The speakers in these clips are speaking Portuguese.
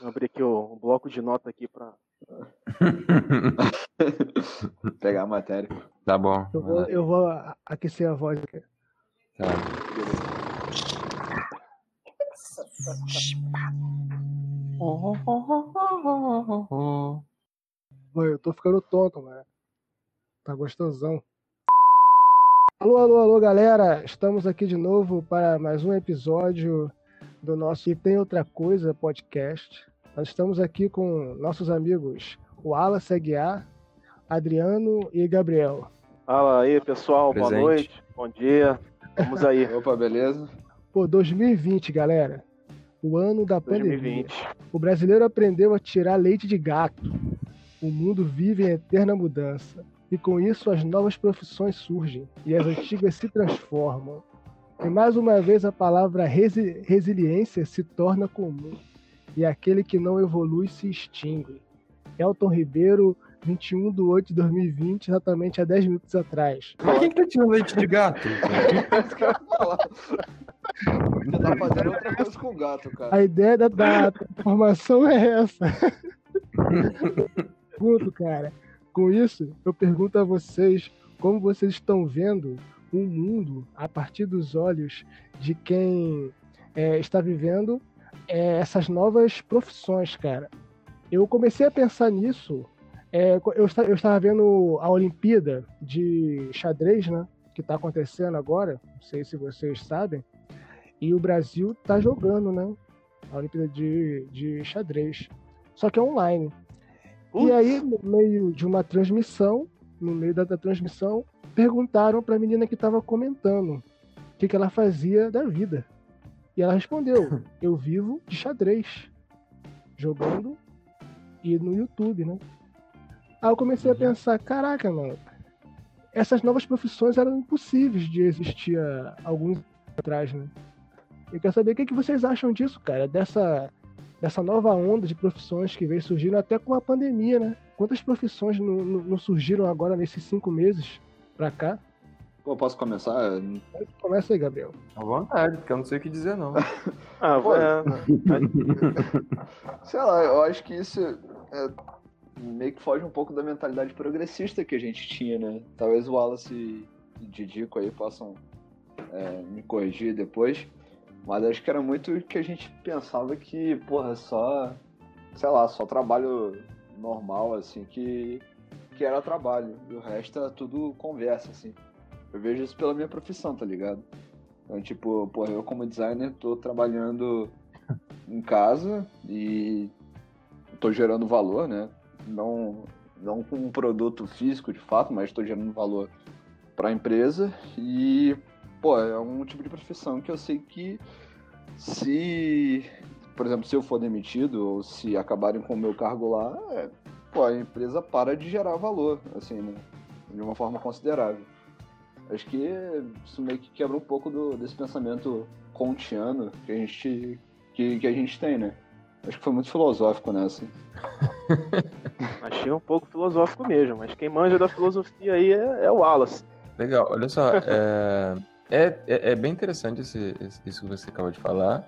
Vou abrir aqui o, o bloco de nota aqui pra. Pegar a matéria. Tá bom. Eu vou, eu vou aquecer a voz aqui. Tá. Pô, eu tô ficando tonto, mano. Tá gostosão. Alô, alô, alô, galera. Estamos aqui de novo para mais um episódio do nosso E Tem Outra Coisa podcast. Nós estamos aqui com nossos amigos Wallace Aguiar, Adriano e Gabriel. Fala aí, pessoal. Boa Presente. noite. Bom dia. Vamos aí. Opa, beleza? Pô, 2020, galera. O ano da pandemia. 2020. O brasileiro aprendeu a tirar leite de gato. O mundo vive em eterna mudança. E com isso as novas profissões surgem e as antigas se transformam. E mais uma vez a palavra resi- resiliência se torna comum. E aquele que não evolui se extingue. Elton Ribeiro, 21 de 8 de 2020, exatamente há 10 minutos atrás. Mas quem que tá tirando leite de gato? Você tá fazendo outra coisa com o gato, cara. A ideia da, da transformação é essa. Ponto, cara. Com isso, eu pergunto a vocês como vocês estão vendo o mundo a partir dos olhos de quem é, está vivendo é, essas novas profissões, cara. Eu comecei a pensar nisso. é, eu, eu estava vendo a Olimpíada de xadrez, né? Que está acontecendo agora. Não sei se vocês sabem. E o Brasil tá jogando, né? A Olimpíada de, de xadrez. Só que é online. E Putz. aí, no meio de uma transmissão, no meio da, da transmissão, perguntaram pra menina que tava comentando o que, que ela fazia da vida. E ela respondeu: Eu vivo de xadrez, jogando e no YouTube, né? Aí eu comecei a Uhum. pensar: caraca, mano, essas novas profissões eram impossíveis de existir há alguns anos atrás, né? Eu quero saber o que, que vocês acham disso, cara, dessa, dessa nova onda de profissões que veio surgindo até com a pandemia, né? Quantas profissões não- não surgiram agora nesses cinco meses pra cá? Pô, posso começar? Começa aí, Gabriel. À vontade, porque eu não sei o que dizer, não. Ah, Pô, é, Sei lá, eu acho que isso é, meio que foge um pouco da mentalidade progressista que a gente tinha, né? Talvez o Wallace e Didico aí possam é, me corrigir depois. Mas acho que era muito que a gente pensava que, porra, só, sei lá, só trabalho normal, assim, que, que era trabalho. E o resto era tudo conversa, assim. Eu vejo isso pela minha profissão, tá ligado? Então, tipo, porra, eu como designer tô trabalhando em casa e tô gerando valor, né? Não, não com um produto físico de fato, mas estou gerando valor para a empresa e, pô, é um tipo de profissão que eu sei que se, por exemplo, se eu for demitido ou se acabarem com o meu cargo lá, é, pô, a empresa para de gerar valor, assim, né? De uma forma considerável. Acho que isso meio que quebra um pouco do, desse pensamento kantiano que a gente que, que a gente tem, né? Acho que foi muito filosófico nessa. achei um pouco filosófico mesmo, mas quem manja da filosofia aí é, é o Wallace. Legal, olha só. É, é, é, é bem interessante esse, esse- isso que você acabou de falar.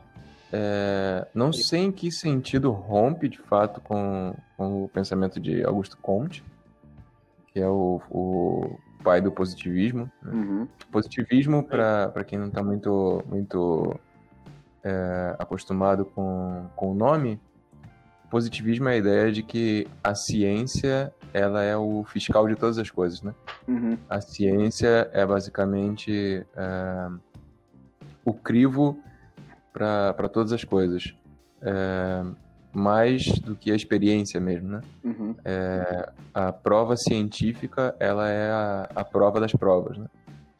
É, não sei em que sentido rompe, de fato, com, com o pensamento de Augusto Comte, que é o, o pai do positivismo. né? Uhum. Positivismo, para quem não está muito, muito é, acostumado com, com o nome, positivismo é a ideia de que a ciência ela é o fiscal de todas as coisas, né? Uhum. A ciência é basicamente é, o crivo para todas as coisas. É, mais do que a experiência mesmo, né? Uhum. A prova científica, ela é a, a prova das provas, né?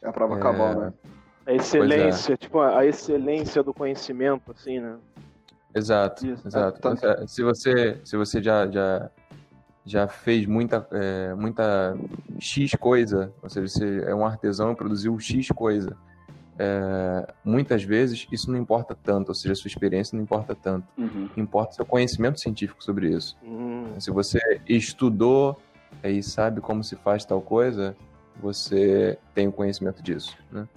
É a prova É. cabal, né? A excelência, tipo, a excelência do conhecimento, assim, né? Exato, Isso. exato. É, tanto- Se você, se você já, já, já fez muita, é, muita X coisa, ou seja, você é um artesão e produziu X coisa, é, muitas vezes isso não importa tanto, ou seja, a sua experiência não importa tanto. Uhum. Importa o seu conhecimento científico sobre isso. Hum, Se você estudou é, e sabe como se faz tal coisa, você tem o conhecimento disso, né?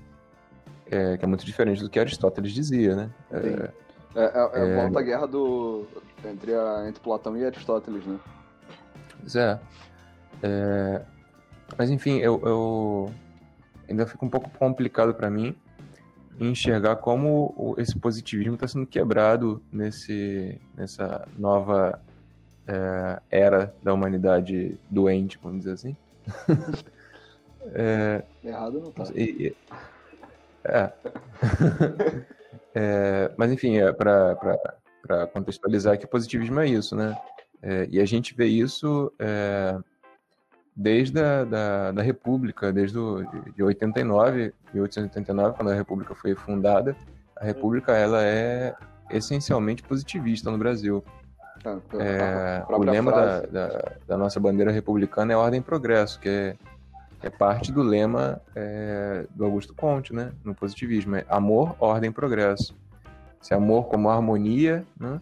É, que é muito diferente do que Aristóteles dizia, né? É, É, é, é, volta a guerra do, entre, a, entre Platão e Aristóteles, né? Pois é. é mas enfim, eu, eu ainda fica um pouco complicado para mim enxergar como esse positivismo está sendo quebrado nesse, nessa nova é, era da humanidade doente, vamos dizer assim. é, Errado não tá. E, é. é. Mas enfim, é para contextualizar que o positivismo é isso, né? É, e a gente vê isso é, desde a da, da República, desde o, de 89, 1889, quando a República foi fundada. A República ela é essencialmente positivista no Brasil. Tá, é, o lema da, da, da, nossa bandeira republicana é Ordem e Progresso, que é, é parte do lema é, do Augusto Conte, né, no positivismo. É amor, ordem e progresso. Esse amor como harmonia né,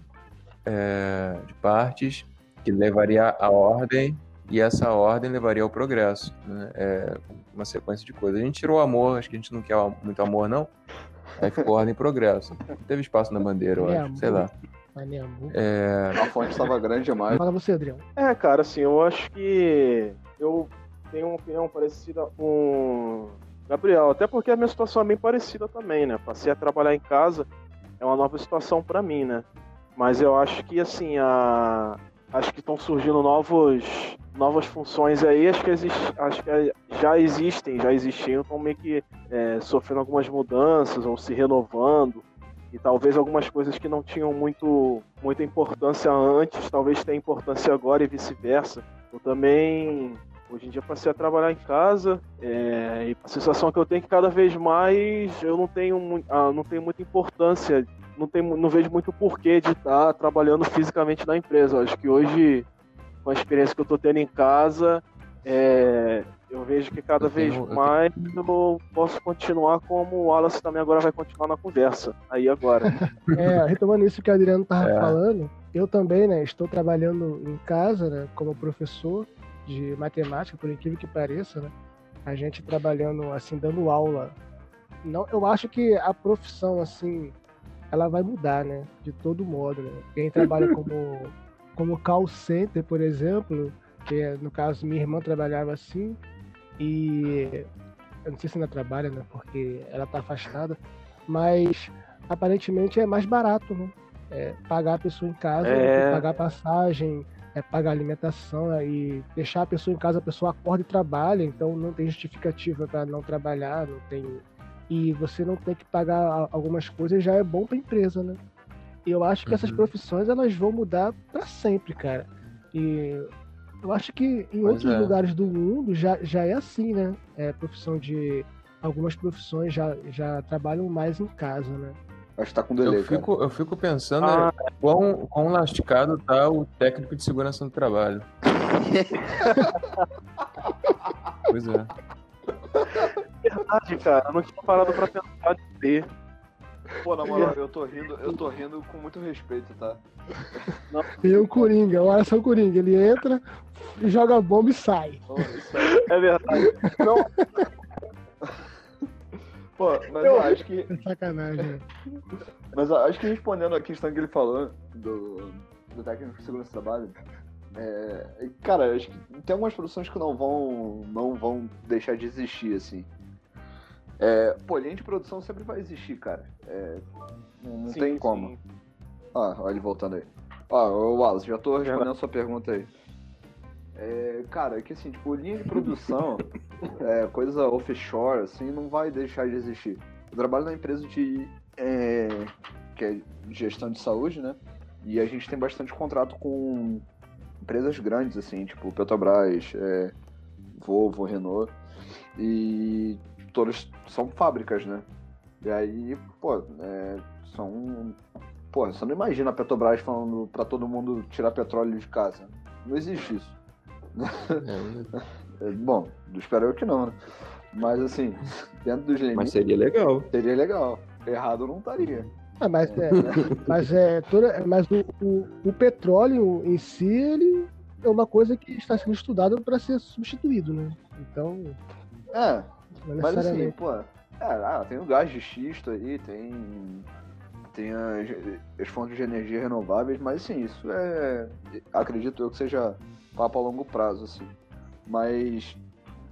é, de partes que levaria à ordem e essa ordem levaria ao progresso. Né? É uma sequência de coisas. A gente tirou o amor, acho que a gente não quer muito amor, não. Aí ficou ordem e progresso. Não teve espaço na bandeira, eu acho. Amor. Sei lá. É... A fonte estava grande demais. Fala você, Adriano. É, cara, assim, eu acho que eu tenho uma opinião parecida com Gabriel, até porque a minha situação é bem parecida também, né? Passei a trabalhar em casa, é uma nova situação para mim, né? Mas eu acho que, assim, a, acho que estão surgindo novos, novas funções aí, acho que, exist, acho que já existem, já existiam, estão meio que é, sofrendo algumas mudanças ou se renovando. E talvez algumas coisas que não tinham muito, muita importância antes, talvez tenham importância agora e vice-versa. Eu também, hoje em dia, passei a trabalhar em casa é, e a sensação que eu tenho é que cada vez mais eu não tenho, ah, não tenho muita importância não, tem, não vejo muito porquê de estar trabalhando fisicamente na empresa. Eu acho que hoje, com a experiência que eu estou tendo em casa, é, eu vejo que cada eu vez tenho, mais eu, tenho... eu, posso continuar como o Wallace também agora vai continuar na conversa. Aí agora. é, retomando isso que o Adriano estava é. falando, eu também, né, estou trabalhando em casa, né, como professor de matemática, por incrível que pareça, né? A gente trabalhando assim, dando aula. Não, eu acho que a profissão assim ela vai mudar, né? De todo modo, né? Quem trabalha como, como call center, por exemplo, que é, no caso minha irmã trabalhava assim, e eu não sei se ainda trabalha, né? Porque ela tá afastada, mas aparentemente é mais barato, né? É, pagar a pessoa em casa, é... pagar passagem, é, pagar alimentação é, e deixar a pessoa em casa, a pessoa acorda e trabalha, então não tem justificativa para não trabalhar, não tem e você não tem que pagar algumas coisas, já é bom para a empresa, né? E eu acho que uhum. essas profissões elas vão mudar para sempre, cara. E eu acho que em pois outros é. lugares do mundo já, já é assim, né? É profissão de algumas profissões já, já trabalham mais em casa, né? Acho que tá com delay, eu fico, eu fico pensando ah. quão, quão lasticado tá o técnico de segurança no trabalho. pois é verdade, cara. Eu não tinha parado pra pensar de ter. Pô, na moral, eu tô rindo, eu tô rindo com muito respeito, tá? Não. E o Coringa, o Alisson Coringa, ele entra, joga a bomba e sai. É verdade. Não. Pô, mas eu acho que. É sacanagem. Mas eu acho que respondendo a questão que ele falou do, do técnico de segurança do trabalho, é, cara, acho que tem algumas produções que não vão, não vão deixar de existir, assim. É, pô, linha de produção sempre vai existir, cara. É, não sim, tem como. Sim. Ah, olha ele voltando aí. Ó, ah, Wallace, já tô respondendo a sua pergunta aí. É, cara, é que assim, tipo, linha de produção, é, coisa offshore, assim, não vai deixar de existir. Eu trabalho na empresa de. É, que é gestão de saúde, né? E a gente tem bastante contrato com empresas grandes, assim, tipo Petrobras, é, Volvo, Renault. E todas são fábricas, né? E aí, pô, é, são. Pô, você não imagina a Petrobras falando para todo mundo tirar petróleo de casa. Não existe isso. É, é, bom, espero eu que não, né? Mas assim, dentro dos limites. Mas seria legal. Seria legal. Errado não estaria. Ah, mas, é, mas, é, toda, mas o, o, o, petróleo em si, ele é uma coisa que está sendo estudada para ser substituído, né? Então. É, mas assim, pô, é, ah, tem o gás de xisto aí, tem. tem as, as fontes de energia renováveis, mas sim, isso é. Acredito eu que seja papo a longo prazo, assim. Mas,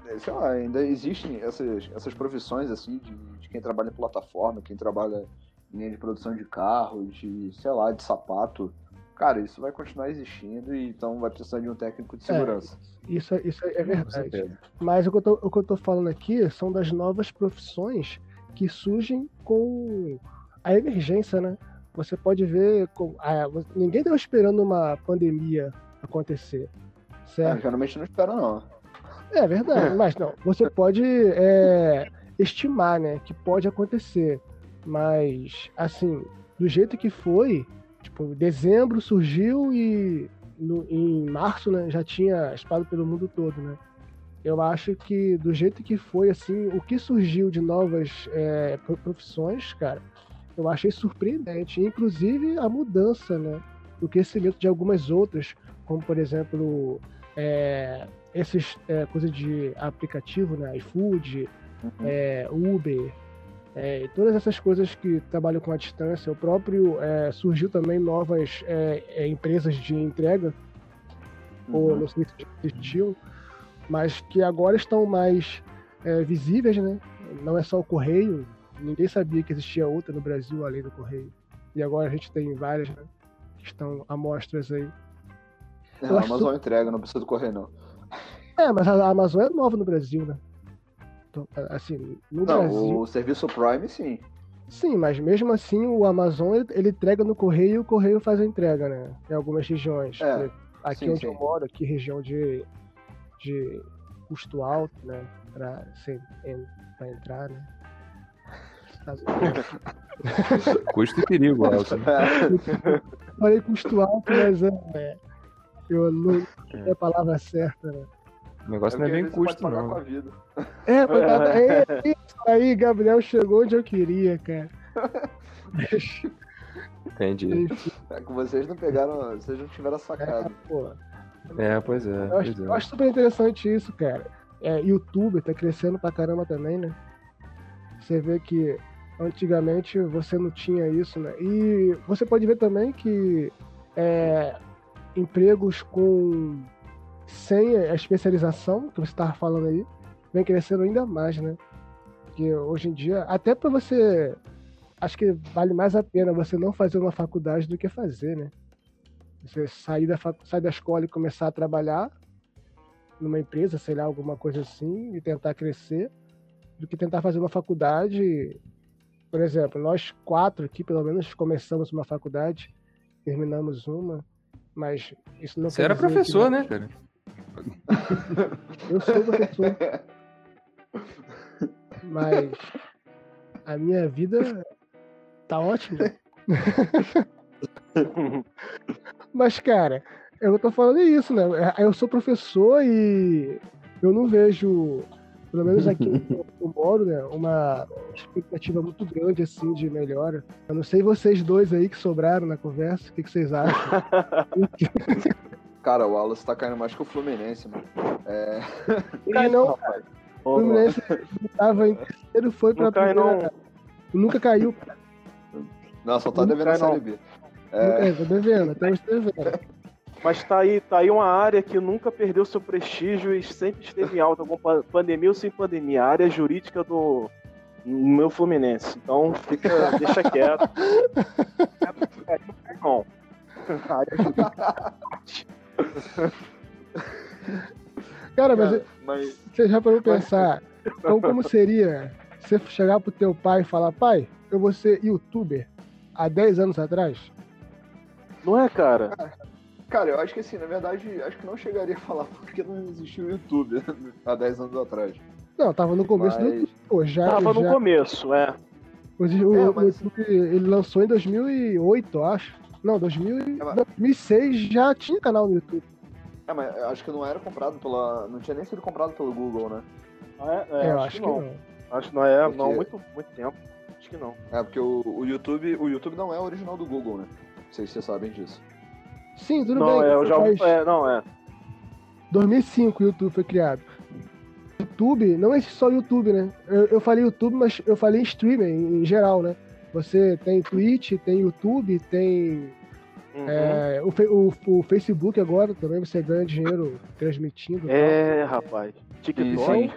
é, sei lá, ainda existem essas, essas profissões, assim, de, de quem trabalha em plataforma, quem trabalha em linha de produção de carro, de, sei lá, de sapato. Cara, isso vai continuar existindo e então vai precisar de um técnico de segurança. É, isso, isso é verdade. Mas o que, eu tô, o que eu tô falando aqui são das novas profissões que surgem com a emergência, né? Você pode ver. Com, ah, ninguém estava esperando uma pandemia acontecer. É, Certo? geralmente não espera, não. É verdade, mas não. Você pode é, estimar, né? Que pode acontecer. Mas, assim, do jeito que foi, tipo, dezembro surgiu e no- em março, né, já tinha espalhado pelo mundo todo, né? Eu acho que do jeito que foi, assim, o que surgiu de novas é, pro- profissões, cara, eu achei surpreendente. Inclusive a mudança, né? O crescimento de algumas outras, como por exemplo, é, esses é, coisas de aplicativo, né? iFood, é, Uber, é, e todas essas coisas que trabalham com a distância. O próprio é, surgiu também novas é, é, empresas de entrega, ou Uhum. não sei se existiam, mas que agora estão mais é, visíveis, né? Não é só o correio. Ninguém sabia que existia outra no Brasil além do correio. E agora a gente tem várias, né? Que estão amostras aí. É, a acho Amazon entrega, não precisa correr, não. É, mas a Amazon é nova no Brasil, né? Então, assim, no Não, Brasil. o serviço Prime, sim. Sim, mas mesmo assim o Amazon ele, ele entrega no correio e o correio faz a entrega, né? Em algumas regiões. É, aqui sim, onde sim. eu moro, aqui região de, de custo alto, né? Pra, em- pra entrar, né? Custo e perigo né? Falei custo alto, mas é, é, eu não é a palavra certa, né? O negócio não é bem custo, não. com a vida. É, foi- é, isso aí, Gabriel chegou onde eu queria, cara. Mas, Entendi. É que vocês não pegaram, vocês não tiveram é, sacado. pô, É, pois é. Eu acho, é. acho super interessante isso, cara. É, YouTube tá crescendo pra caramba também, né? Você vê que antigamente você não tinha isso, né? E você pode ver também que é, empregos com sem a especialização que você estava falando aí vem crescendo ainda mais, né? Porque hoje em dia, até para você, acho que vale mais a pena você não fazer uma faculdade do que fazer, né? Você sair da, sair da escola e começar a trabalhar numa empresa, sei lá, alguma coisa assim, e tentar crescer, do que tentar fazer uma faculdade. Por exemplo, nós quatro aqui, pelo menos, começamos uma faculdade, terminamos uma, mas isso não Você era que professor, não- né, cara? Eu sou professor. Mas a minha vida tá ótima. Mas, cara, eu tô falando isso, né? Eu sou professor e eu não vejo, pelo menos aqui onde eu moro, né, uma expectativa muito grande, assim, de melhora. Eu não sei vocês dois aí que sobraram na conversa, o que, que vocês acham? Cara, o Wallace tá caindo mais que o Fluminense, mano. É, Cai não, rapaz. o Fluminense tava em terceiro, foi pra Não cai, primeira... não. Nunca caiu, não, só tá Não devendo a. Série B. É, É, tô devendo, estamos devendo. Mas tá aí, tá aí uma área que nunca perdeu seu prestígio e sempre esteve em alta, com pa- pandemia ou sem pandemia. A área jurídica do no meu Fluminense. Então fica, deixa quieto. Não. A área jurídica. Cara, mas cara, mas você já parou pra pensar então, como seria você chegar pro teu pai e falar, pai, eu vou ser youtuber há 10 anos atrás? Não é, cara? Cara, eu acho que assim, na verdade, acho que não chegaria a falar porque não existiu o YouTube há 10 anos atrás. Não, tava no começo do Mas- YouTube. Pô, já, Tava no já, começo, é. o, o- É, o mas- YouTube, ele lançou em 2008, eu acho. Não, 2000, e- É, mas- 2006 já tinha canal no YouTube. É, mas eu acho que não era comprado pela. Não tinha nem sido comprado pelo Google, né? É, é, eu acho, que não. Acho que não é, Porque- não, muito, muito tempo. Acho que não. É, porque o, o YouTube. O YouTube não é original do Google, né? Não sei se vocês sabem disso. Sim, tudo não, bem. é, eu já. mas É, não, é. 2005 o YouTube foi criado. YouTube, não é só YouTube, né? Eu, eu falei YouTube, mas eu falei streamer em, em geral, né? Você tem Twitch, tem YouTube, tem Uhum. é, o, o- o Facebook agora também você ganha dinheiro transmitindo. É, rapaz. TikTok. Isso.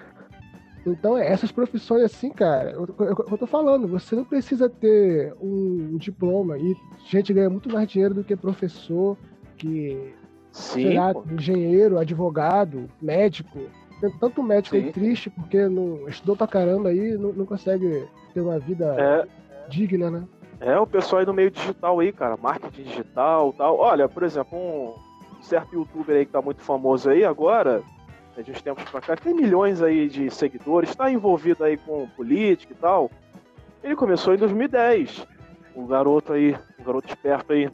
Então, essas profissões assim, cara, eu, eu, eu tô falando, você não precisa ter um, diploma e gente ganha muito mais dinheiro do que professor, que Sim, lá, pô. engenheiro, advogado, médico. Tem tanto médico Sim. triste porque não estudou pra caramba aí não, não consegue ter uma vida É, digna, né? é o pessoal aí no meio digital aí, cara. Marketing digital tal. Olha, por exemplo, um certo youtuber aí que tá muito famoso aí agora, né, de uns tempos pra cá, tem milhões aí de seguidores, tá envolvido aí com política e tal. Ele começou em 2010. Um garoto aí, um garoto esperto aí.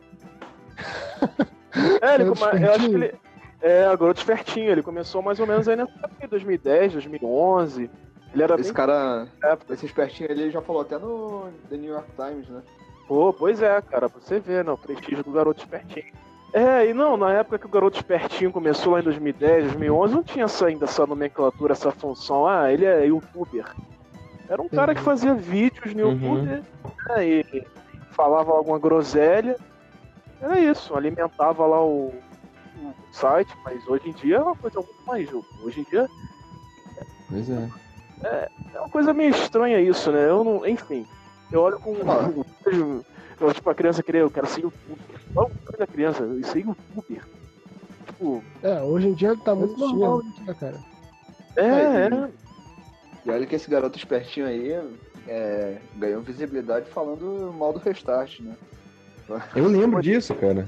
É, ele eu acho que ele. É, garoto espertinho. Ele começou mais ou menos aí nessa época, em 2010, 2011. Ele era Esse bem cara, esse espertinho ali já falou até no The New York Times, né? Pô, pois é, cara, pra você ver, né? O prestígio do garoto espertinho. É, e não, na época que o garoto espertinho começou lá em 2010, 2011, não tinha essa, ainda essa nomenclatura, essa função. Ah, ele é youtuber. Era um cara que Entendi. fazia vídeos no Uhum. YouTube né, e falava alguma groselha. Era isso, alimentava lá o, o site, mas hoje em dia é uma coisa muito mais. Hoje em dia Pois é. É uma coisa meio estranha isso, né? Eu não. Enfim. Eu olho com. Ah. Eu, eu, tipo, a criança queria, eu quero ser youtuber. Não, olha a criança, eu ser youtuber. Tipo, É, hoje em dia tá muito Sim. normal isso, né, cara? é, É, é. E olha que esse garoto espertinho aí é, ganhou visibilidade falando mal do Restart, né? Eu lembro disso, cara.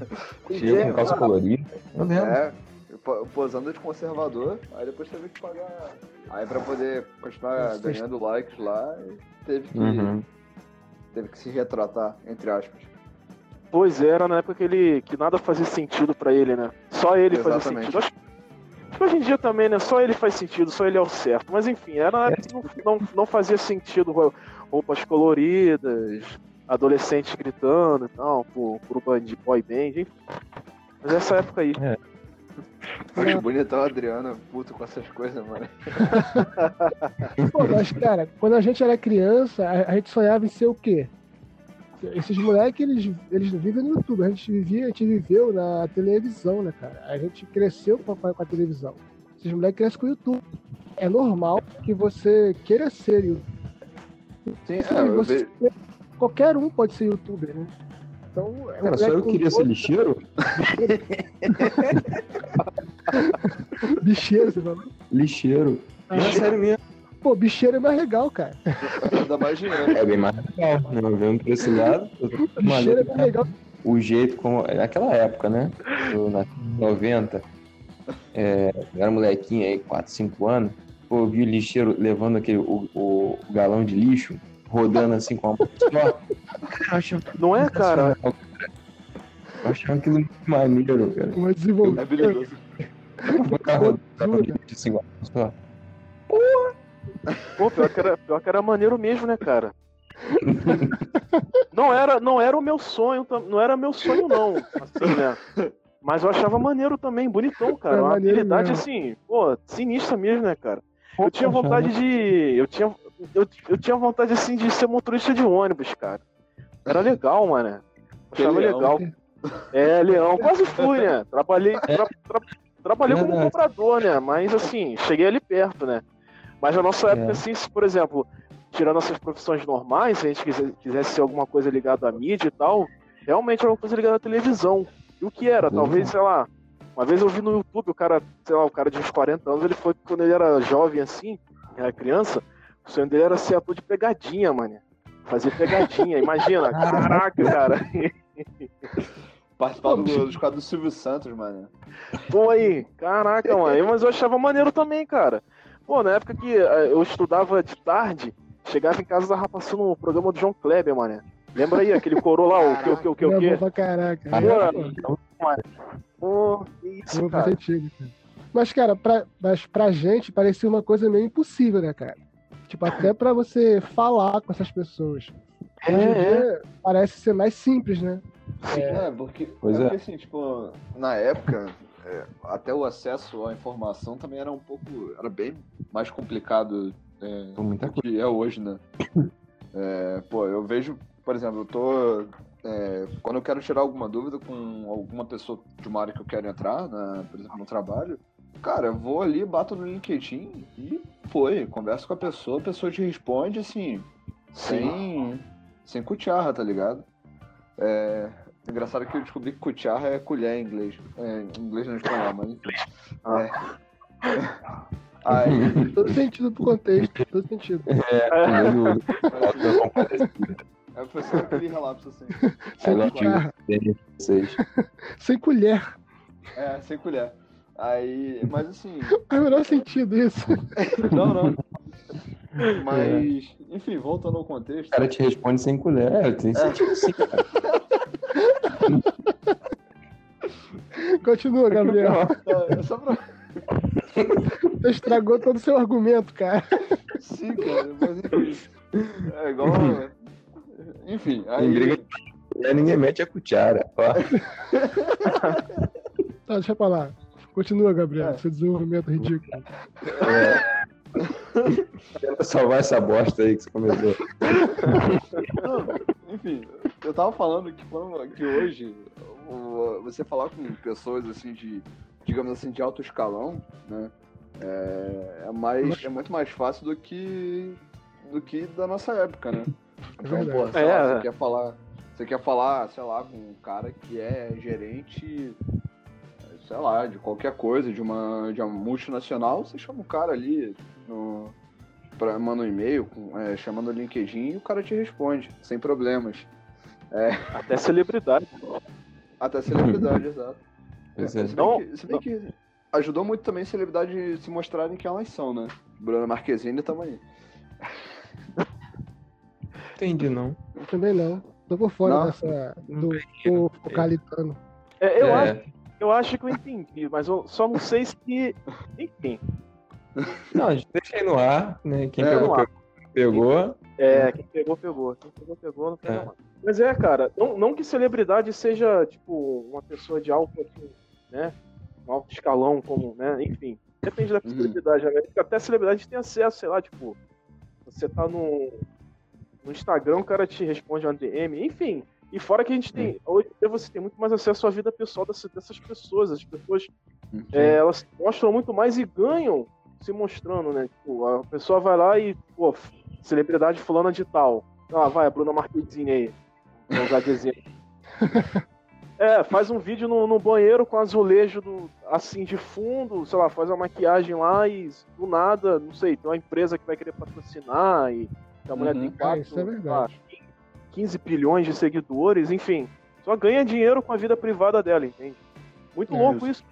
Chega com calça colorida. Eu lembro. É, posando de conservador, aí depois teve que pagar. Aí pra poder continuar ganhando likes lá, teve que, Uhum. teve que se retratar, entre aspas. Pois é, era na época que ele. que nada fazia sentido pra ele, né? Só ele fazia Exatamente. sentido. Acho, hoje em dia também, né? Só ele faz sentido, só ele é o certo. Mas enfim, era na época que não, não, não fazia sentido rou- roupas coloridas, adolescentes gritando e tal, por, por band, boy band, enfim. Mas essa época aí. Acho bonitão o Adriano, puto com essas coisas, mano. Pô, mas, cara, quando a gente era criança, a, a gente sonhava em ser o quê? Esses moleques, eles, eles vivem no YouTube. A gente vivia, a gente viveu na televisão, né, cara? A gente cresceu com a, com a televisão. Esses moleques crescem com o YouTube. É normal que você queira ser youtuber. Sim, E é, você- vejo. Qualquer um pode ser youtuber, né? Então, é um Cara, só eu queria ser lixeiro? Bicheiro, você falou? Lixeiro. Ah, Não, é sério mesmo. Pô, bicheiro é mais legal, cara. Dá mais dinheiro. É bem mais legal. Não, vendo por esse lado, Bicheiro é mais legal. o jeito como. Naquela época, né? Eu, na 90, é, eu era molequinho aí, 4, 5 anos. Pô, eu vi o lixeiro levando aquele, o, o- o galão de lixo, rodando assim com a mão só. Não é, cara? Eu achava aquilo muito maneiro, cara. Uma É desenvolvimento. habilidoso. Eu ficava rodando o galão de lixo com a mão só. Pô, pior que, era, pior que era maneiro mesmo, né, cara? Não era, não era o meu sonho, não era meu sonho, não. Assim, né? Mas eu achava maneiro também, bonitão, cara. É Uma habilidade assim, pô, sinistra mesmo, né, cara? Eu tinha vontade de. Eu tinha, eu, eu tinha vontade assim de ser motorista de ônibus, cara. Era legal, mano. Achava leão. legal. É, Leão, quase fui, né? Trabalhei, tra- tra- trabalhei como Verdade. cobrador, né? Mas assim, cheguei ali perto, né? Mas na nossa época, É. assim, se, por exemplo, tirando essas profissões normais, se a gente quisesse, quisesse ser alguma coisa ligada à mídia e tal, realmente era uma coisa ligada à televisão. E o que era? Talvez, sei lá, uma vez eu vi no YouTube o cara, sei lá, o cara de uns 40 anos, ele foi quando ele era jovem assim, era criança, o sonho dele era ser ator de pegadinha, mano. Fazer pegadinha, imagina. Caraca, cara. Participar do, dos quadros do Silvio Santos, mano. Pô, aí, caraca, mano. Mas eu achava maneiro também, cara. Pô, na época que eh, eu estudava de tarde, chegava em casa e tava passando o programa do João Kleber, mano. Lembra aí, aquele coro lá, o que, o que, o que, o que? pra caraca. Ah, É, é? pô, Pô, isso, cara. antigo, cara. Mas, cara, pra, mas pra gente parecia uma coisa meio impossível, né, cara? Tipo, até pra você falar com essas pessoas. É, Hoje é. dia parece ser mais simples, né? É, porque, Pois é é. porque assim, tipo, na época, é, até o acesso à informação também era um pouco. Era bem mais complicado é, Muita do que é hoje, né? É, pô, eu vejo por exemplo, eu tô. é, quando eu quero tirar alguma dúvida com alguma pessoa de uma área que eu quero entrar, né, por exemplo, no trabalho, cara, eu vou ali, bato no LinkedIn e foi, converso com a pessoa, a pessoa te responde assim, sem, sem cucharra, tá ligado? É, engraçado que eu descobri que cucharra é colher em inglês. É, em inglês não espanhol, mas enfim. É. Aí, Todo sentido pro contexto, todo sentido. É, tudo falta comparecido. aí foi só aquele relapso assim. Sem cuchara, vocês. sem colher. É, sem colher. Aí, mas assim, Faz o menor sentido isso. não, não. Mas, enfim, voltando ao contexto. O cara te responde sem colher. É, tem sentido sim, cara. Continua, Gabriel. É, só pra. Você estragou todo o seu argumento, cara. Sim, cara, mas enfim. É igual. Enfim, aí. Em briga É, ninguém mete a cuchara. Ó, Tá, deixa pra lá. Continua, Gabriel. É. Seu desenvolvimento ridículo. tenta salvar essa bosta aí que você começou. Não, enfim, eu tava falando que, quando- que hoje você falar com pessoas assim de, digamos assim, de alto escalão, né? É, é mais, é muito mais fácil do que do que da nossa época, né? Então, verdade. pô, sei É, lá, é. você quer falar, você quer falar, sei lá, com um cara que é gerente, sei lá, de qualquer coisa, de uma, de uma multinacional, você chama o cara ali no, pra, manda um e-mail é, chamando o LinkedIn e o cara te responde, sem problemas. Até celebridade. Até celebridade, exato. Pois é. Se bem, Não, que, se bem que ajudou muito também celebridade se mostrarem que elas são, né? Bruna Marquezine também. Entendi, não. Também não. Tô por fora Não. dessa. Do, do focalitano. É, eu, É. acho, eu acho que eu entendi, mas eu só não sei se. Enfim. Não, aí no ar, né? Quem É, pegou, pegou, pegou. É, quem pegou, pegou. Quem pegou, pegou, não pegou É. mais. Mas é, cara, não, não que celebridade seja, tipo, uma pessoa de alto, assim, né? Um alto escalão, como, né? Enfim. Depende da Uhum. celebridade, né? Até celebridade tem acesso, sei lá, tipo, você tá no, no Instagram, o cara te responde uma DM, enfim. E fora que a gente tem. Hoje em dia você tem muito mais acesso à vida pessoal dessas, dessas pessoas. As pessoas é, elas mostram muito mais e ganham se mostrando, né? Tipo, a pessoa vai lá e, pô, celebridade fulana de tal. Ah, vai, a Bruna Marquezine aí. Vou usar de exemplo. É, faz um vídeo no, no banheiro com azulejo do, assim de fundo, sei lá, faz uma maquiagem lá e do nada, não sei, tem uma empresa que vai querer patrocinar e a mulher Uhum. tem quatro, É, isso é verdade. lá, 15 bilhões de seguidores, enfim. Só ganha dinheiro com a vida privada dela, entende? Muito É louco isso.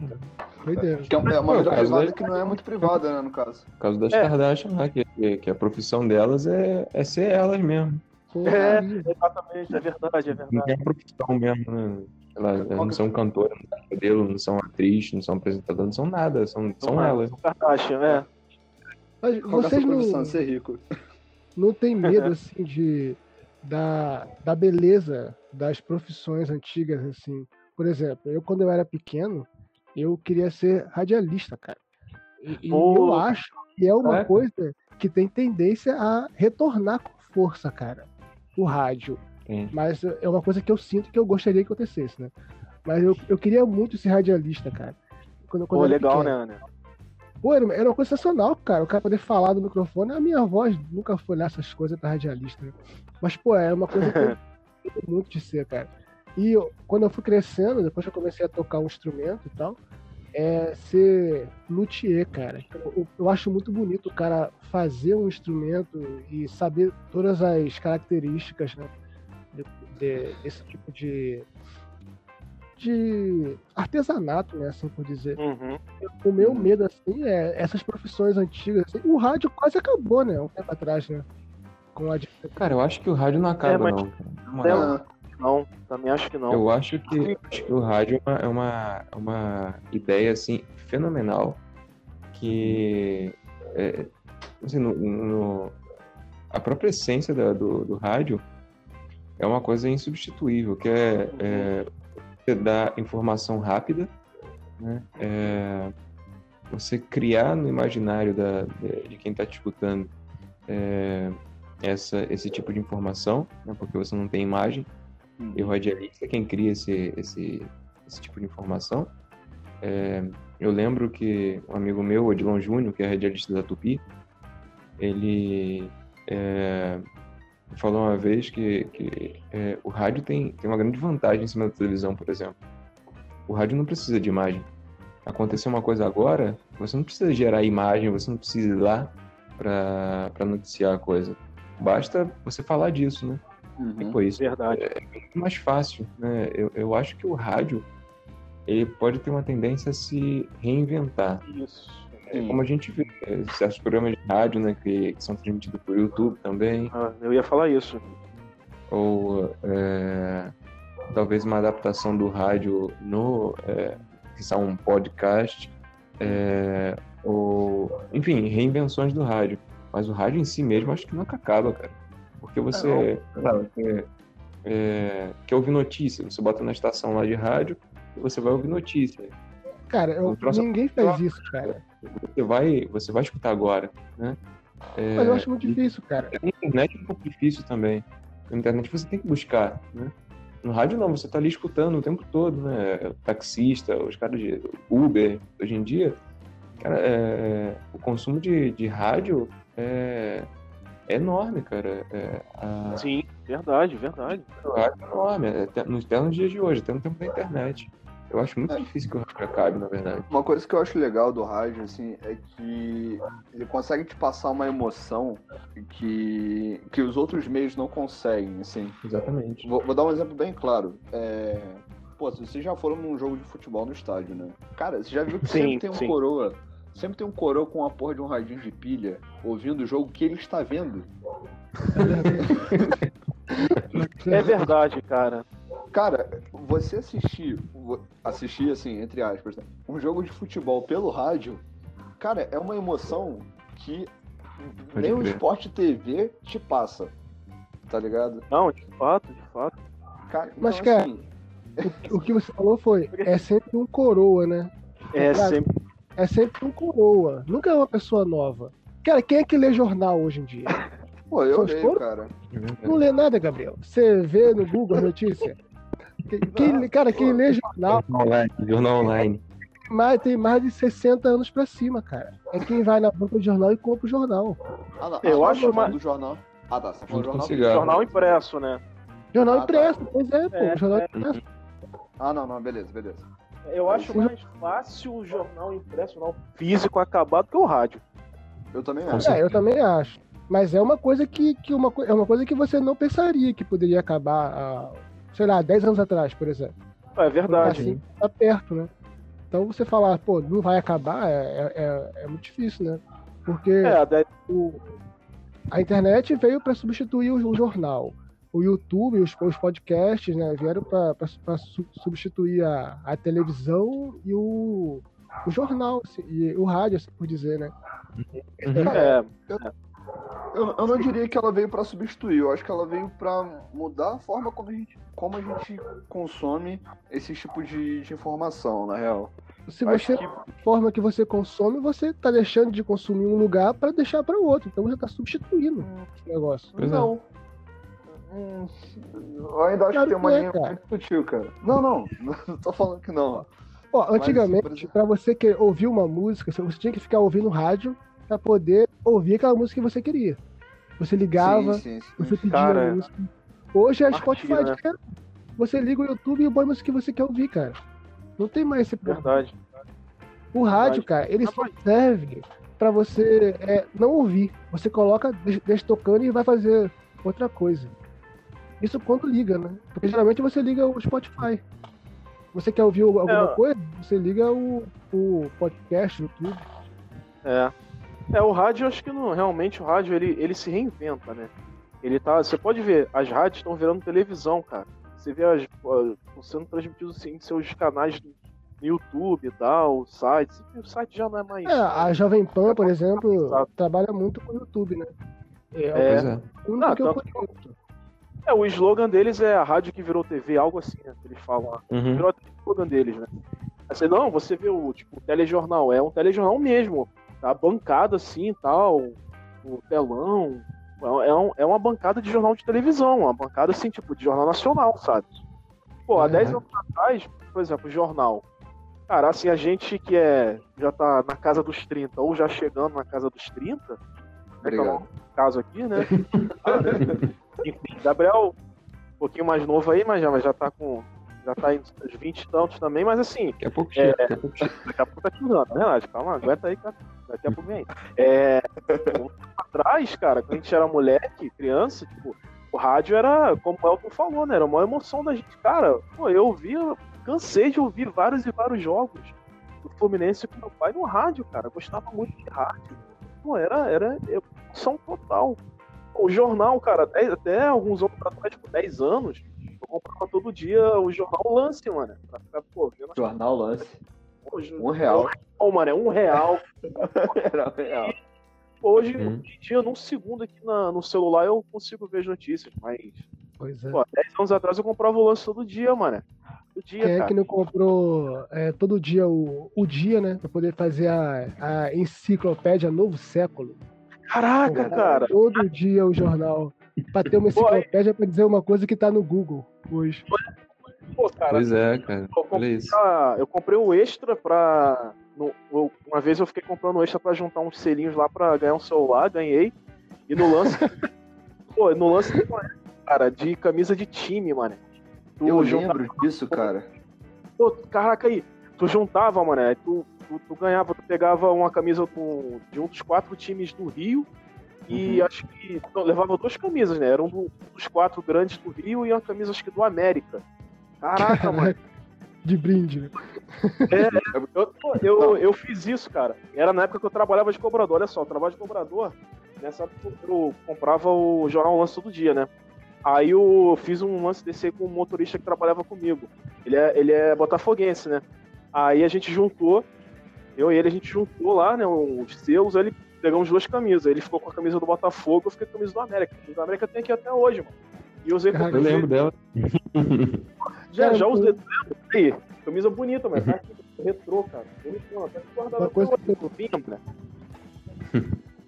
Doideira. Que é uma, é uma vida caso privada da- que não é muito privada, né, no caso. Por causa das É. Kardashian lá, que, que, a profissão delas é, é ser elas mesmo. É. Exatamente, é verdade, é Não verdade. tem a profissão mesmo, né? Lá, elas não são cantora, não são modelo, não são atriz, não são apresentadora, não são nada, são, são elas. Kardashian, é. Mas Qual que é a vocês sua profissão não, de ser rico? não têm medo, assim, de, da, da beleza das profissões antigas, assim? Por exemplo, eu, quando eu era pequeno, eu queria ser radialista, cara. E, eu acho que é uma Caraca. coisa que tem tendência a retornar com força, cara. O rádio. Tem. Mas é uma coisa que eu sinto que eu gostaria que acontecesse, né? Mas eu, eu queria muito ser radialista, cara. Quando, quando Pô, legal, pequeno. né, né? Pô, era, era uma coisa sensacional, cara. O cara poder falar no microfone. A minha voz nunca foi lá essas coisas pra radialista, né? Mas, pô, é uma coisa que eu muito de ser, cara. E eu- quando eu fui crescendo, depois que eu comecei a tocar um instrumento e tal, é ser luthier, cara. Eu, eu- eu acho muito bonito o cara fazer um instrumento e saber todas as características, né? de- de- desse tipo de de artesanato, né, assim por dizer. Uhum. O meu medo, assim, é essas profissões antigas. assim. O rádio quase acabou, né? Um tempo atrás, né? Com a... Cara, eu acho que o rádio não acaba, É, mas- não. cara. Não, também acho que não. Eu acho que, acho que o rádio é uma, é uma, é uma ideia assim fenomenal que é, assim, no, no- a própria essência da- do, do rádio é uma coisa insubstituível, que é, é você dar informação rápida, né? É, você criar no imaginário da, de, de quem está te escutando é, essa, esse tipo de informação, né, porque você não tem imagem, Uhum. e o radialista é quem cria esse, esse, esse tipo de informação. É, eu lembro que um amigo meu, Odilon Júnior, que é radialista da Tupi, ele é, falou uma vez que, que é, o rádio tem, tem uma grande vantagem em cima da televisão, por exemplo. O rádio não precisa de imagem. Aconteceu uma coisa agora, você não precisa gerar imagem, você não precisa ir lá para noticiar a coisa. Basta você falar disso, né? E, Uhum. pô, isso Verdade. é muito mais fácil, né? Eu, eu acho que o rádio ele pode ter uma tendência a se reinventar. Isso. É, como a gente vê é, certos programas de rádio, né, que, que são transmitidos por YouTube também, Ah, eu ia falar isso. ou é, talvez uma adaptação do rádio no é, que são um podcast, é, ou enfim, reinvenções do rádio. Mas o rádio em si mesmo acho que nunca acaba, cara. Porque você, sei lá, você é, quer ouvir notícia, você bota na estação lá de rádio e você vai ouvir notícia. Cara, eu- ninguém faz isso, cara. Você vai, você vai escutar agora, né? É, Mas eu acho muito difícil, cara. Na internet é um pouco difícil também. Na internet você tem que buscar, né? No rádio não, você tá ali escutando o tempo todo, né? O taxista, os caras de Uber, hoje em dia, cara, é, o consumo de, de rádio é, é enorme, cara. É, a, Sim, verdade, verdade. o rádio é enorme, até, nos, até nos dias de hoje, até no tempo da internet. Eu acho muito É. difícil que o rádio acabe, na verdade. Uma coisa que eu acho legal do rádio, assim, é que ele consegue te passar uma emoção que, que os outros meios não conseguem, assim. Exatamente. Vou, vou dar um exemplo bem claro. É... Pô, se vocês já foram num jogo de futebol no estádio, né? Cara, você já viu que Sim, sempre tem um sim. coroa. Sempre tem um coroa com a porra de um radinho de pilha, ouvindo o jogo que ele está vendo. É verdade, cara. Cara, você assistir, assistir assim, entre aspas, né, um jogo de futebol pelo rádio, cara, é uma emoção que Pode nem o crer. Sport TV te passa. Tá ligado? Não, de fato, de fato. Cara, Mas, cara, assim, O, o que você falou foi, é sempre um coroa, né? É Claro. sempre. É sempre um coroa. Nunca é uma pessoa nova. Cara, quem é que lê jornal hoje em dia? pô, eu leio, cara. Não lê nada, Gabriel. Você vê no Google a notícia. Quem- cara, quem lê jornal Jornal online. Jornal online. mais, tem mais de 60 anos pra cima, cara. É quem vai na banca de jornal e compra o jornal. Ah, não, Eu ah, acho tá uma- do jornal. Ah, tá, você tá com jornal. cigarro. Jornal impresso, né? Jornal Ah, tá. impresso, pois é, pô. É, jornal é. impresso. Ah, não, não, beleza, beleza. Eu acho mais fácil o jornal impresso, o jornal físico acabar do que o rádio. Eu também acho. É, eu também acho. Mas é uma coisa que, que uma, é uma coisa que você não pensaria que poderia acabar, há, sei lá, 10 anos atrás, por exemplo. É verdade. Assim, tá perto, né? Então você falar, pô, não vai acabar, é, é, é- é muito difícil, né? Porque É, a de- o- a internet veio para substituir o, o jornal. O YouTube, os, os podcasts, né, vieram para substituir a, a televisão e o, o jornal, assim, e o rádio, assim por dizer, né? Uhum. é, Eu, eu não diria que ela veio pra substituir, eu acho que ela veio pra mudar a forma como a gente, como a gente consome esse tipo de, de informação, na real. Se Acho você, que- a forma que você consome, você tá deixando de consumir um lugar para deixar para o outro. Então você tá substituindo esse negócio. Pois é. Hum, eu ainda acho Claro que tem uma que é, linha cara. muito sutil, cara. Não, não, não tô falando que não. Ó, Mas, antigamente, para você que ouvir uma música, você tinha que ficar ouvindo rádio para poder ouvir aquela música que você queria. Você ligava, Sim, sim, sim. você pedia Cara, a música. Hoje é Partilha, Spotify, né? cara. Você liga o YouTube e põe a música que você quer ouvir, cara. Não tem mais esse problema. verdade. O rádio, cara, ele só serve pra você é, não ouvir. Você coloca, deixa tocando e vai fazer outra coisa. Isso quando liga, né? Porque geralmente você liga o Spotify. Você quer ouvir alguma É. coisa, você liga o, o podcast, o YouTube. É. É, o rádio, acho que não, realmente o rádio ele, ele se reinventa, né? Ele tá. Você pode ver, as rádios estão virando televisão, cara. Você vê as. Estão sendo transmitidos assim, em seus canais do YouTube e tal, sites. O site já não é mais. É, a Jovem Pan, por exemplo, trabalha muito com o YouTube, né? É, É. Pois é. o único Ah, que eu tanto conheço. É, o slogan deles é a rádio que virou TV, algo assim, né? que Eles falam lá. Uhum. Virou o slogan deles, né? Assim, não, você vê o tipo, o telejornal, é um telejornal mesmo. Tá bancado assim e tal, o telão, É, um, é uma bancada de jornal de televisão, uma bancada assim, tipo, de jornal nacional, sabe? Pô, há Uhum. 10 anos atrás, por exemplo, jornal. Cara, assim, a gente que é, já tá na casa dos 30 ou já chegando na casa dos 30, né, que é o caso aqui, né? Enfim, Gabriel, um pouquinho mais novo aí, mas já, mas já tá com. Já tá em uns 20 e tantos também, mas assim, Daqui a pouco chega, daqui a pouco chega. Daqui a pouco tá chegando, relaxa, calma, aguenta aí, cara. Daqui a pouco vem aí. É, atrás, cara, quando a gente era moleque, criança, tipo, o rádio era, como o Elton falou, né? Era uma emoção da gente. Cara, pô, eu ouvia, cansei de ouvir vários e vários jogos do Fluminense com meu pai no rádio, cara. Eu gostava muito de rádio. Pô, era, era emoção total. O jornal, cara, até, até alguns anos atrás, tipo, 10 anos, eu comprava todo dia o jornal Lance, mano. Pra ficar, pô, vendo as Jornal Lance. Um real. Não, mano, é um real. Era um real. Hoje, Hum. hoje em dia, num segundo aqui na- no celular, eu consigo ver as notícias. Mas, Pois é. pô, 10 anos atrás eu comprava o lance todo dia, mano. Todo dia, Quem é cara. que não comprou é, todo dia o, o dia, né? Pra poder fazer a, a enciclopédia Novo Século. Caraca, cara. Todo dia o jornal. Pra ter uma enciclopédia pra dizer uma coisa que tá no Google hoje. Pô, cara, Pois é, cara. eu Olha comprei, a- eu comprei o extra pra. no- eu- uma vez eu fiquei comprando o extra pra juntar uns selinhos lá pra ganhar um celular, ganhei. E no lance. pô, no lance, cara, de camisa de time, mano. Tu Eu lembro disso, cara. Pô, caraca aí, tu juntava, mano, aí tu, tu, tu ganhava, tu pegava uma camisa do- de um dos quatro times do Rio e acho que levava duas camisas, né? Era um do- dos quatro grandes do Rio e uma camisa acho que do América. Caraca, mano. De brinde, né? Eu, pô, eu, eu fiz isso, cara. Era na época que eu trabalhava de cobrador. Olha só, eu trabalho de cobrador. Nessa época eu comprava o jornal Lance todo dia, né? Aí eu fiz um lance desse aí com um motorista que trabalhava comigo. Ele é, ele é botafoguense, né? Aí a gente juntou, eu e ele, a gente juntou lá, né, os selos, aí ele pegamos duas camisas. Ele ficou com a camisa do Botafogo, eu fiquei com a camisa do América. A camisa do América tem aqui até hoje, mano. E eu usei Caraca, Eu lembro dela. Já, já eu- usei. Aí, camisa bonita, mas tá aqui, retrô, cara. Bonitão, até guardava Uma coisa vinha, né?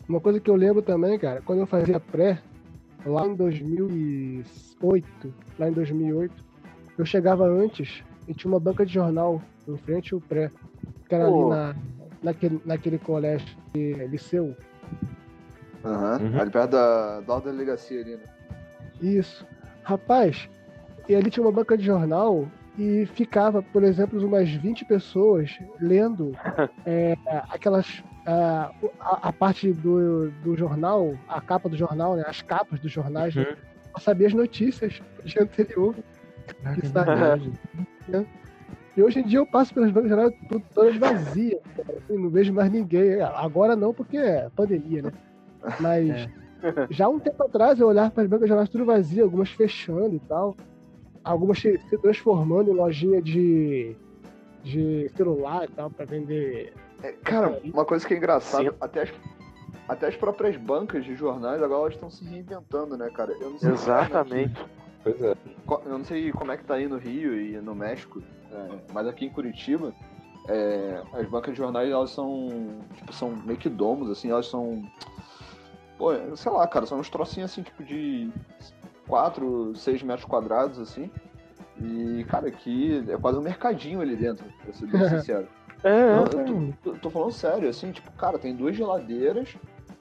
Uma coisa que eu lembro também, cara, quando eu fazia pré, lá em 2008, lá em 2008, eu chegava antes e tinha uma banca de jornal em frente ao pré, que era ali na, naquele, naquele colégio, eh, liceu. Aham. Uhum. Ali perto da, da delegacia ali, né? Isso. Rapaz, e ali tinha uma banca de jornal e ficava, por exemplo, umas 20 pessoas lendo é, aquelas. A, a, a parte do, do jornal, a capa do jornal, né, as capas dos jornais, né, pra saber as notícias do dia anterior. Que sacanagem. né? E hoje em dia eu passo pelas bancas de jornal tudo- todas vazias. assim, não vejo mais ninguém. Agora não, porque é pandemia, né? Mas já um tempo atrás eu olhava para as bancas de jornais tudo vazio, algumas fechando e tal. Algumas se se transformando em lojinha de, de celular e tal, para vender. É, cara, uma coisa que é engraçada, Sim. até as, até as próprias bancas de jornais agora elas estão se reinventando, né, cara? Eu não sei Exatamente. Pois é. Eu não sei como é que tá aí no Rio e no México, é, mas aqui em Curitiba, é, as bancas de jornais, elas são, tipo, são meio que domos, assim, elas são, pô, sei lá, cara, são uns trocinhos, assim, tipo, de 4, 6 metros quadrados, assim, e, cara, aqui é quase um mercadinho ali dentro, pra ser bem sincero. É, Não, eu tô, tô- tô falando sério, assim, tipo, cara, tem duas geladeiras,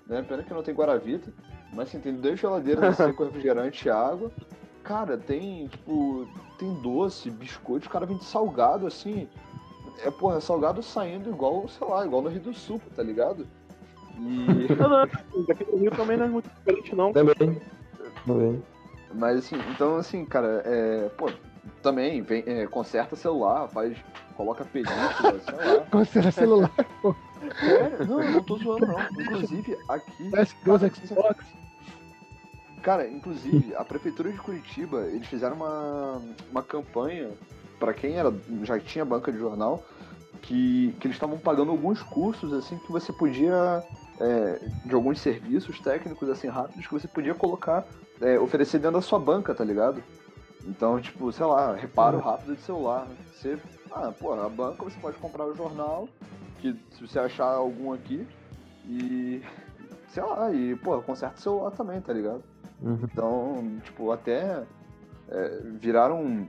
né? Pena que não tem Guaravita, mas assim, tem duas geladeiras assim, com refrigerante e água. Cara, tem, tipo, tem doce, biscoito, o cara vende salgado, assim. É, porra, é salgado saindo igual, sei lá, igual no Rio do Sul, tá ligado? E. Não, não, Daqui do Rio também não é muito diferente, não. Também. Também. Mas assim, então assim, cara, é. Pô, também vem, é, conserta celular, faz. Coloca película, sei lá. Considera celular, Sério? Não, eu não tô zoando, não. Inclusive, aqui. parece que usa Xbox. Cara, inclusive, a prefeitura de Curitiba, eles fizeram uma, uma campanha pra quem era, já tinha banca de jornal, que, que eles estavam pagando alguns cursos, assim, que você podia, é, de alguns serviços técnicos, assim, rápidos, que você podia colocar, é, oferecer dentro da sua banca, tá ligado? Então, tipo, sei lá, reparo rápido de celular. Você, ah, pô, a banca você pode comprar o jornal, que se você achar algum aqui, e sei lá, e, pô, conserta o celular também, tá ligado? Uhum. Então, tipo, até é, viraram.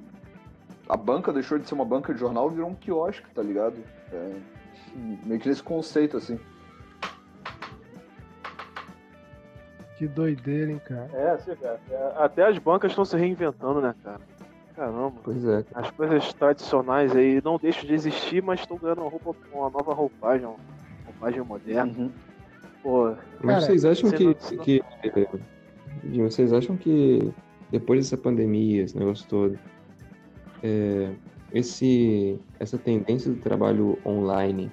A banca deixou de ser uma banca de jornal virou um quiosque, tá ligado? É, meio que nesse conceito, assim. Que doideira, hein, cara. É, você vê, até, até as bancas estão se reinventando, né, cara? Caramba. Pois é. As coisas tradicionais aí não deixam de existir, mas estão ganhando uma, roupa, uma nova roupagem, uma roupagem moderna. Uhum. Pô, Mas Cara, vocês acham que, não- que, Dinho, vocês acham que depois dessa pandemia, esse negócio todo, é, esse, essa tendência do trabalho online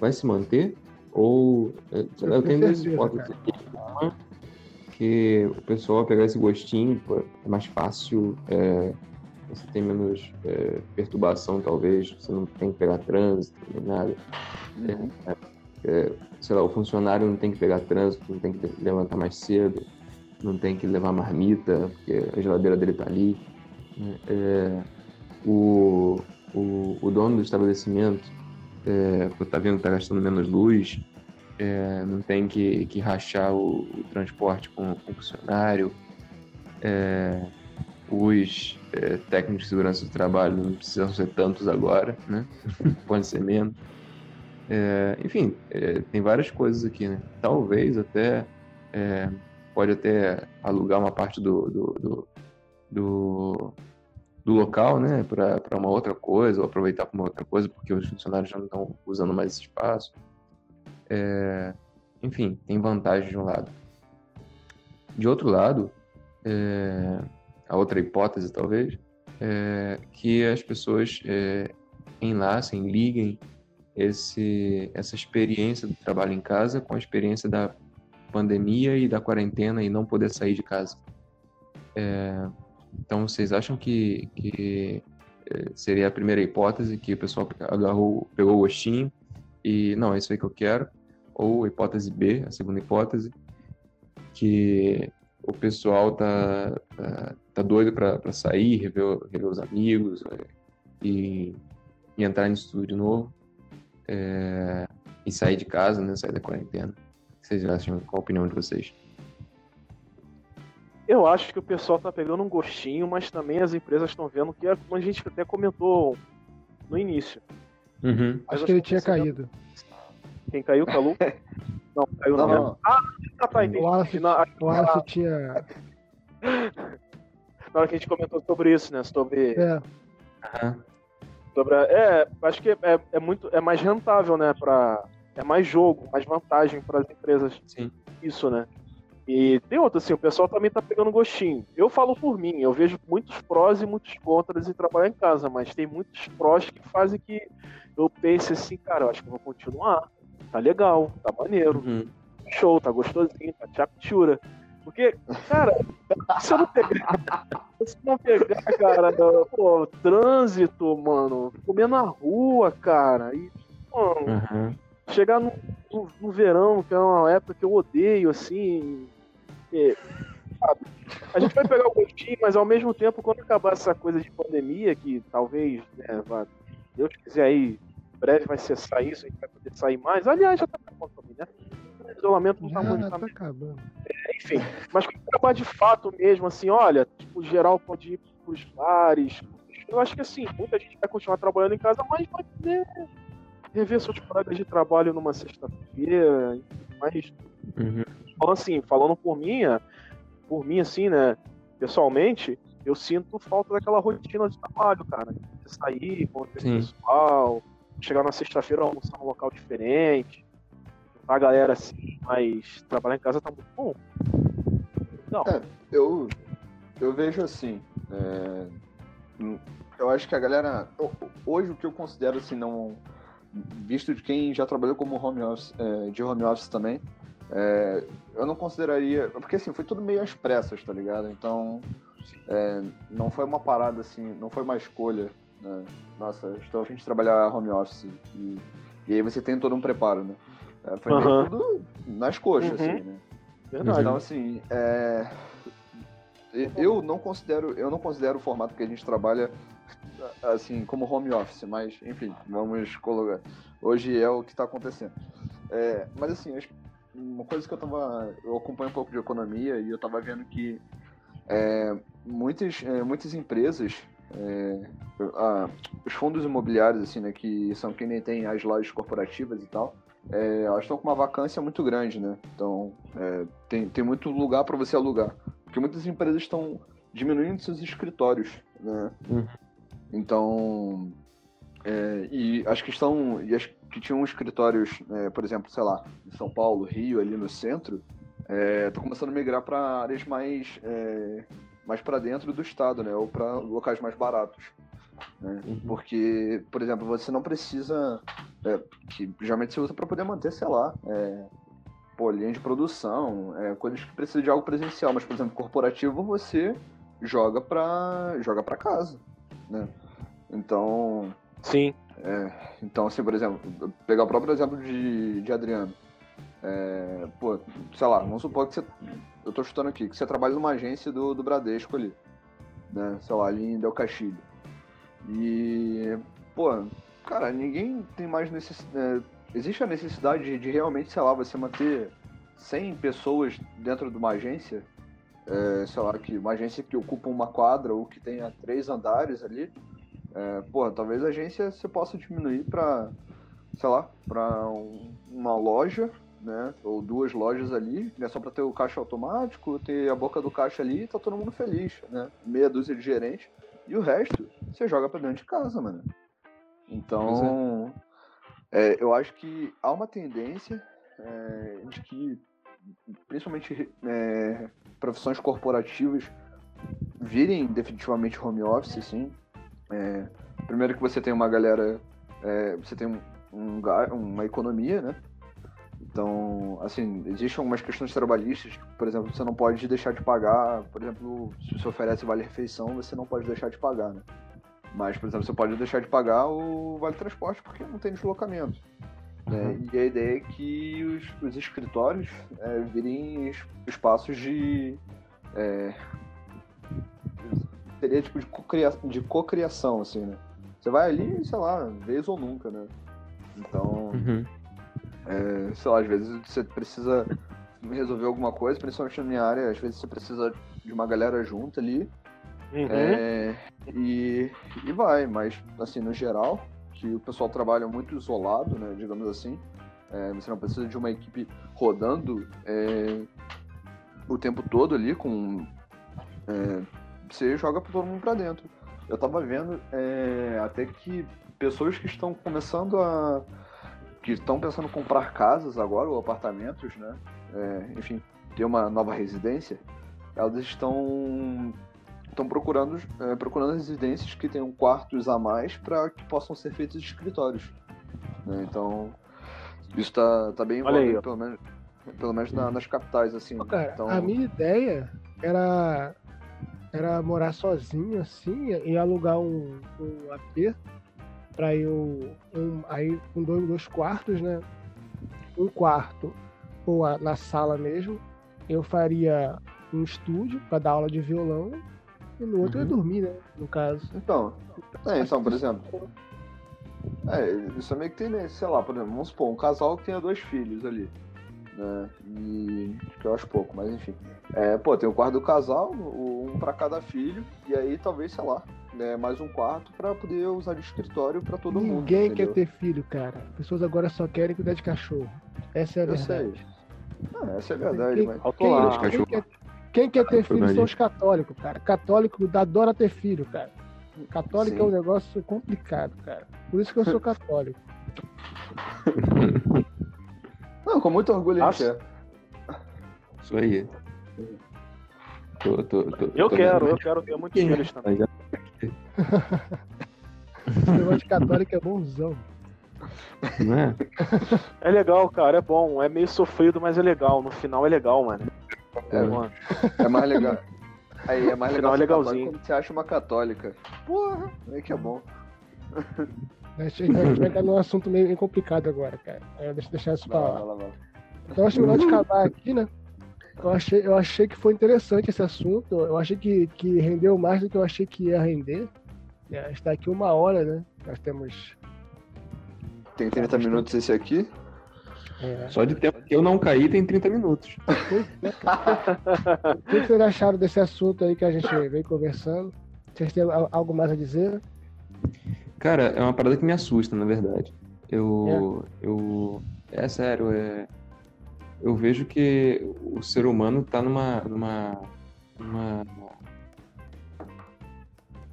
vai se manter? Ou é, eu Eu tenho duas certeza, hipóteses aqui. Uma, que o pessoal pegar esse gostinho, é mais fácil, é, você tem menos é, perturbação, talvez, você não tem que pegar trânsito, nem nada Uhum. sei lá, o funcionário não tem que pegar trânsito, não tem que levantar mais cedo, não tem que levar marmita, porque a geladeira dele tá ali. É, o, o, o dono do estabelecimento, é, tá vendo que tá gastando menos luz, é, não tem que, que rachar o, o transporte com, com o funcionário. É, os é, técnicos de segurança do trabalho não precisam ser tantos agora, né? Pode ser menos. É, enfim, é, tem várias coisas aqui, né? Talvez até é, pode até alugar uma parte do, do, do, do, do local, né? Para uma outra coisa, ou aproveitar para uma outra coisa, porque os funcionários já não estão usando mais esse espaço. É, enfim, tem vantagem de um lado. De outro lado, é, a outra hipótese talvez, é que as pessoas é, enlacem, liguem esse, essa experiência do trabalho em casa com a experiência da pandemia e da quarentena e não poder sair de casa. É, então, vocês acham que, que é, seria a primeira hipótese que o pessoal agarrou, pegou o gostinho e não, é isso aí que eu quero? Ou hipótese B, a segunda hipótese, que o pessoal tá, tá, tá doido para sair, rever, rever os amigos é, e, e entrar nisso tudo de novo é, e sair de casa, né? Sair da quarentena. Vocês acham? Qual a opinião de vocês? Eu acho que o pessoal tá pegando um gostinho, mas também as empresas estão vendo que, é como a gente até comentou no início. Uhum. Acho que ele tinha caído. Quem caiu, Calu? Não, caiu Não, não. não. Ah, tá, entendi. O Wallace, Na, o Wallace tinha. na hora que a gente comentou sobre isso, né? Sobre. É, sobre a- é, acho que é, é muito. É mais rentável, né? Pra, é mais jogo, mais vantagem para as empresas. Sim. Isso, né? E tem outra, assim, o pessoal também tá pegando gostinho. Eu falo por mim, eu vejo muitos prós e muitos contras em trabalhar em casa, mas tem muitos prós que fazem que eu pense assim, cara, eu acho que eu vou continuar. Tá legal, tá maneiro, Uhum. show, tá gostosinho, tá tchaptura. Porque, cara, se eu não pegar. Se não pegar, cara, pô, trânsito, mano, comer na rua, cara, e, mano, Uhum. Chegar no, no, no verão, que é uma época que eu odeio, assim. e, sabe, a gente vai pegar o gostinho, mas ao mesmo tempo, quando acabar essa coisa de pandemia, que talvez, né, vá, Deus quiser aí, em breve vai cessar isso, a gente vai poder sair mais. Aliás, já tá acabando também, né? O isolamento não tá muito. já Tá tá acabando. enfim, mas quando acabar de fato mesmo, assim, olha, tipo, geral pode ir pros bares. Eu acho que assim, muita gente vai continuar trabalhando em casa, mas vai poder rever seus colegas de trabalho numa sexta-feira, mas Uhum. falando assim, falando por mim, é, por mim, assim, né, pessoalmente, eu sinto falta daquela rotina de trabalho, cara. De sair, conhecer Sim. o pessoal, chegar na sexta-feira almoçar num local diferente, a galera assim, mas trabalhar em casa tá muito bom. Não. É. Eu, eu vejo assim. é, eu acho que a galera. ho- Hoje o que eu considero assim, não. Visto de quem já trabalhou como home office, é, de home office também, é, eu não consideraria. Porque assim, foi tudo meio às pressas, tá ligado? Então. é, não foi uma parada assim, não foi uma escolha. Né? Nossa, estou a gente trabalhar home office. E, e aí você tem todo um preparo, né? É, foi Aham. tudo nas coxas, Uhum. assim, né? Verdade. Então, assim, é, eu não considero, eu não considero o formato que a gente trabalha assim como home office, mas enfim, vamos colocar. Hoje é o que está acontecendo. É, mas assim, as- uma coisa que eu tava. Eu acompanho um pouco de economia e eu tava vendo que é, muitas, é, muitas empresas, é, os fundos imobiliários, assim, né, que são quem nem tem as lojas corporativas e tal, é, elas estão com uma vacância muito grande, né? Então, é, tem, tem muito lugar para você alugar. Porque muitas empresas estão diminuindo seus escritórios, né? Uhum. Então, é, e as que estão, e as que tinham escritórios, é, por exemplo, sei lá, em São Paulo, Rio, ali no centro, estão começando a migrar para áreas mais, é, mais para dentro do estado, né? Ou para locais mais baratos. Né? Uhum. Porque, por exemplo, você não precisa. é, que geralmente se usa para poder manter, sei lá, é, pô, linha de produção, é, coisas que precisam de algo presencial, mas, por exemplo, corporativo você joga para joga para casa, né? Então, Sim. então, assim, por exemplo, pegar o próprio exemplo de, de Adriano. É, pô, sei lá, vamos supor que você. Eu tô chutando aqui, que você trabalha numa agência do, do Bradesco ali. Né? Sei lá, ali em Del Castilho. E. Pô, cara, ninguém tem mais necessidade. existe a necessidade de, de realmente, sei lá, você manter 100 pessoas dentro de uma agência. É, sei lá, que uma agência que ocupa uma quadra ou que tenha três andares ali. É, porra, talvez a agência você possa diminuir para, sei lá, para uma loja, né? Ou duas lojas ali, né? Só para ter o caixa automático, ter a boca do caixa ali, e tá todo mundo feliz, né? Meia dúzia de gerentes. E o resto, você joga para dentro de casa, mano. Então, é, eu acho que há uma tendência é, de que, principalmente é, profissões corporativas, virem definitivamente home office, sim. É, primeiro que você tem uma galera, é, você tem um, um uma economia, né? Então, assim, existem algumas questões trabalhistas, por exemplo, você não pode deixar de pagar, por exemplo, se você oferece vale-refeição, você não pode deixar de pagar, né? Mas, por exemplo, você pode deixar de pagar o vale-transporte porque não tem deslocamento. Né? E a ideia é que os, os escritórios é, virem es- espaços de. é, seria tipo de cocria- de cocriação, assim, né? Você vai ali, sei lá, vez ou nunca, né? Então, Uhum. é, sei lá, às vezes você precisa resolver alguma coisa, principalmente na minha área, às vezes você precisa de uma galera junta ali. Uhum. É, e, e vai, mas assim, no geral, que o pessoal trabalha muito isolado, né, digamos assim. É, você não precisa de uma equipe rodando é, o tempo todo ali com. é, você joga todo mundo pra dentro. Eu tava vendo é, até que pessoas que estão começando a. que estão pensando em comprar casas agora, ou apartamentos, né? é, enfim, ter uma nova residência, elas estão estão procurando é, procurando residências que tenham quartos a mais para que possam ser feitos escritórios. né? Então isso tá, tá bem Olha envolvido, pelo menos pelo menos na- nas capitais assim. Pô, cara, então a minha ideia era, era morar sozinho, assim, e alugar um, um AP pra eu. Um, aí com dois, dois quartos, né? Um quarto, ou a- na sala mesmo, eu faria um estúdio pra dar aula de violão, e no outro eu ia Uhum. dormir, né? No caso. Então, é, então, por exemplo, é, isso é meio que tem, né, sei lá, por exemplo, vamos supor, um casal que tenha dois filhos ali, né, e que eu acho pouco, mas enfim. É, pô, tem o quarto do casal, um pra cada filho, e aí talvez, sei lá, né, mais um quarto pra poder usar de escritório pra todo mundo. Ninguém entendeu? quer ter filho, cara. Pessoas agora só querem cuidar de cachorro. Essa é a Eu verdade. sei. Ah, essa é a verdade, Quem- mas... Quem, quem cachorro. quer, quem quer ter filho são os católicos, cara. Católico adora ter filho, cara. Católico Sim. é um negócio complicado, cara. Por isso que eu sou católico. Não, com muito orgulho a gente Nossa. é. Isso aí. Tô, tô, tô, Eu tô quero, vendo. eu quero ter muitos filhos também. Esse negócio de católico é bonzão. Não é? É legal, cara, é bom. É meio sofrido, mas é legal. No final é legal, mano. É, Mano, É mais legal. Aí é mais legal é legalzinho. quando você acha uma católica. Porra, aí que é bom. A gente vai pegar num assunto meio complicado agora, cara. É, deixa eu deixar isso pra lá, lá. Então, acho melhor de acabar aqui, né? Eu achei, eu achei que foi interessante esse assunto. Eu achei que, que rendeu mais do que eu achei que ia render. É, a gente tá aqui uma hora, né? Nós temos Tem 30 minutos esse aqui? É. Só de tempo que eu não caí tem 30 minutos. o que vocês acharam desse assunto aí que a gente veio conversando? Vocês têm algo mais a dizer? Cara, é uma parada que me assusta, na verdade. Eu. É, eu, é sério, é, eu vejo que o ser humano está numa, numa, numa,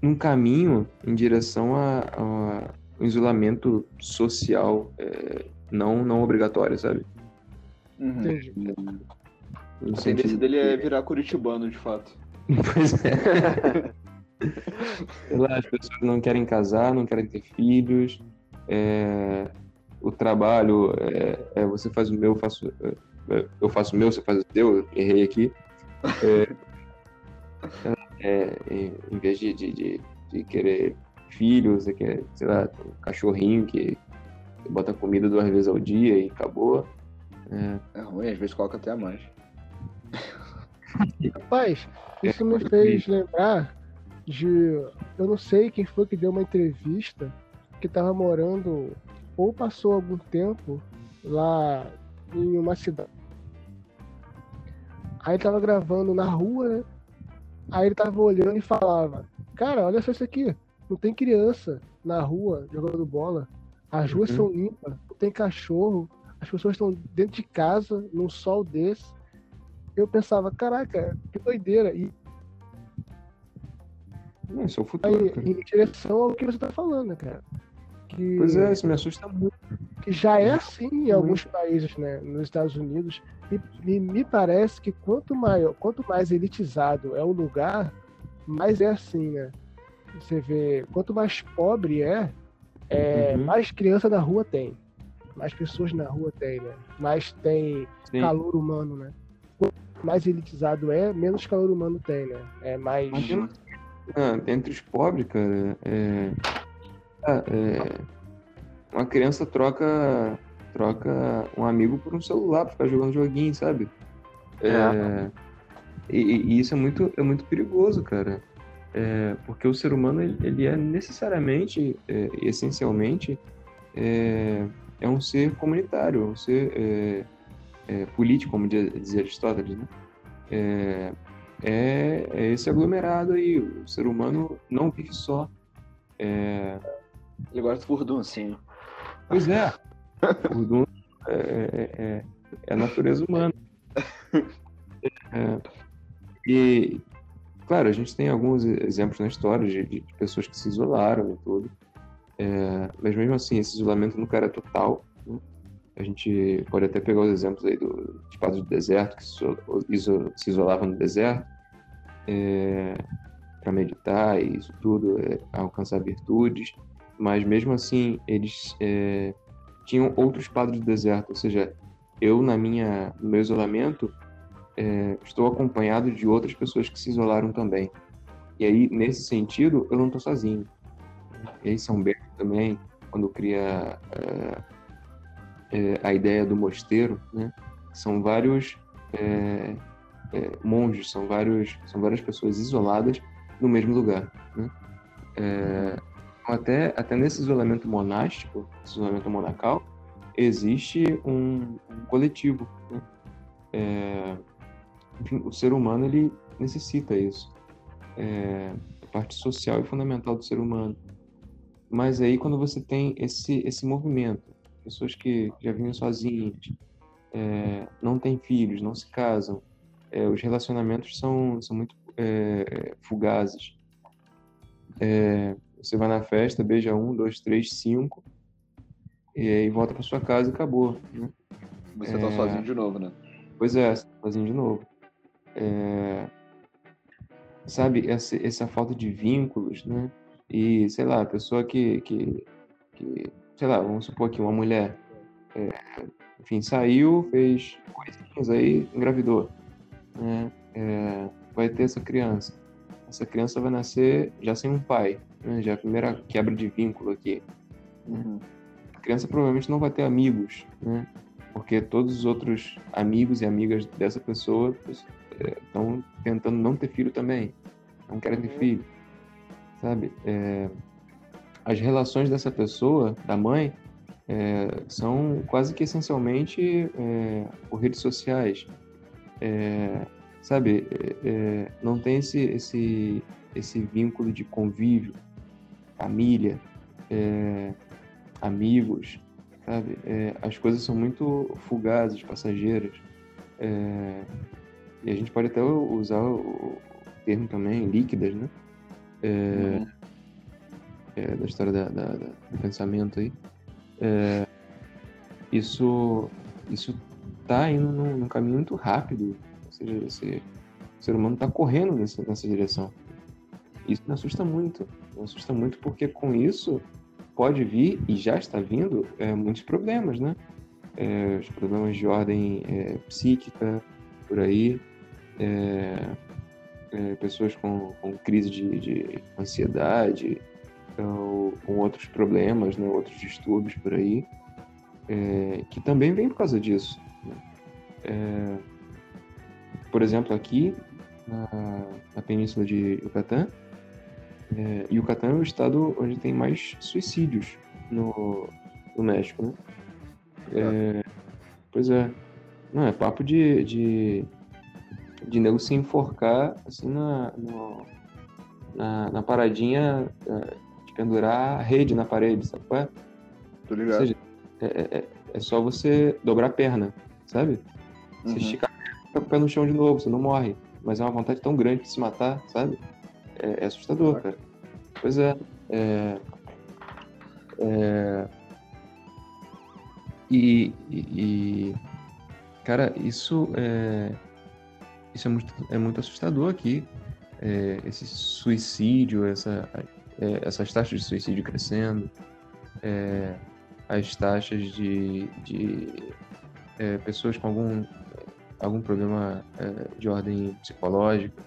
num caminho em direção ao isolamento social é, não, não obrigatório, sabe? Uhum. Entendi. A tendência dele é virar curitibano, de fato. Pois é. lá, as pessoas não querem casar, não querem ter filhos. É, o trabalho é, é, você faz o meu, eu faço, é, eu faço o meu, você faz o teu, errei aqui. É, é, em vez de, de, de, de, querer filhos, você quer, sei lá, um cachorrinho que bota comida duas vezes ao dia e acabou. É, é ruim, às vezes coloca até a mais. Rapaz, isso me fez lembrar de. Eu não sei quem foi que deu uma entrevista que tava morando ou passou algum tempo lá em uma cidade. Aí ele tava gravando na rua, né? Aí ele tava olhando e falava: Cara, olha só isso aqui. Não tem criança na rua jogando bola. As ruas uhum. são limpas, não tem cachorro. As pessoas estão dentro de casa, num sol desse. Eu pensava, caraca, que doideira. E é o futuro. Aí, em direção ao que você tá falando, cara. Que, pois é, isso me assusta muito. Que já é assim em alguns países, né? Nos Estados Unidos. E, e, me parece que quanto maior, quanto mais elitizado é o lugar, mais é assim, né? Você vê, quanto mais pobre é, é uhum. mais criança na rua tem. Mais pessoas na rua tem, né? Mais tem Sim. calor humano, né? Quanto mais elitizado é, menos calor humano tem, né? É mais. Ah, entre os pobres, cara, é, ah, é, uma criança troca troca um amigo por um celular para ficar jogando joguinho, sabe? É. é, e, e, isso é muito, é muito perigoso, cara. É, porque o ser humano ele, é necessariamente, é, essencialmente, é, é, um ser comunitário, um ser é, é, político, como dizia Aristóteles, né? É, é, é, esse aglomerado aí. O ser humano não vive só. É... Ele gosta do furduncinho. Pois é. Furdun é, é, a natureza humana. E, claro, a gente tem alguns exemplos na história de, de pessoas que se isolaram e tudo. É, mas mesmo assim, esse isolamento nunca era total. Né? A gente pode até pegar os exemplos aí do espaço de deserto, que se, se isolava no deserto é, para meditar e isso tudo, é, alcançar virtudes, mas mesmo assim eles é, tinham outros padrões do deserto, ou seja, eu na minha no meu isolamento é, estou acompanhado de outras pessoas que se isolaram também. E aí nesse sentido eu não estou sozinho. E aí São Bento também, quando cria é, é, a ideia do mosteiro, né? São vários é, é, monges, são, vários, são várias pessoas isoladas no mesmo lugar. Né? É, até, até nesse isolamento monástico, isolamento monacal, existe um, um coletivo. Né? É, enfim, o ser humano ele necessita isso. É, a parte social é fundamental do ser humano. Mas aí quando você tem esse, esse movimento, pessoas que já vivem sozinhas, é, não têm filhos, não se casam, é, os relacionamentos são, são muito é, fugazes. É, você vai na festa, beija um, dois, três, cinco, e aí volta para sua casa e acabou. Né? Você tá sozinho de novo, né? Pois é, sozinho de novo. É, sabe, essa, essa falta de vínculos, né? E, sei lá, a pessoa que, que, que sei lá, vamos supor que uma mulher, é, enfim, saiu, fez coisinhas aí, engravidou né, é, vai ter essa criança. Essa criança vai nascer já sem um pai, né, já é a primeira quebra de vínculo aqui. Uhum. A criança provavelmente não vai ter amigos, né, porque todos os outros amigos e amigas dessa pessoa estão é, tentando não ter filho também, não querem ter filho, sabe? É, as relações dessa pessoa, da mãe, é, são quase que essencialmente é, por redes sociais. É, sabe, é, é, não tem esse, esse, esse vínculo de convívio, família, é, amigos, sabe? as coisas são muito fugazes, passageiras. E a gente pode até usar o termo também, líquidas, né? Uhum. da história da, da, da, do pensamento aí é, isso isso está indo num, num, caminho muito rápido. Ou seja, esse, o ser humano está correndo nessa, nessa direção. Isso me assusta muito. Me assusta muito porque com isso pode vir, e já está vindo, é, muitos problemas, né? É, os problemas de ordem é, psíquica, por aí. É, é, pessoas com, com crise de, de ansiedade, ou com outros problemas, né, outros distúrbios por aí, é, que também vem por causa disso. Né? É, por exemplo, aqui na, na Península de Yucatán, é, Yucatán é o estado onde tem mais suicídios no, no México, né? É, pois é. Não, é papo de, de, de nego se enforcar assim na, no, na, na paradinha é, pendurar a rede na parede, sabe qual é? Tô ligado. Ou seja, é, é, é só você dobrar a perna, sabe? Você uhum. estica a pé no chão de novo, você não morre. Mas é uma vontade tão grande de se matar, sabe? É, é assustador, cara. Pois é. é, é e, e, e, cara, isso é, isso é muito, é muito assustador aqui. É, esse suicídio, essa é, essas taxas de suicídio crescendo, é, as taxas de, de é, pessoas com algum, algum problema é, de ordem psicológica,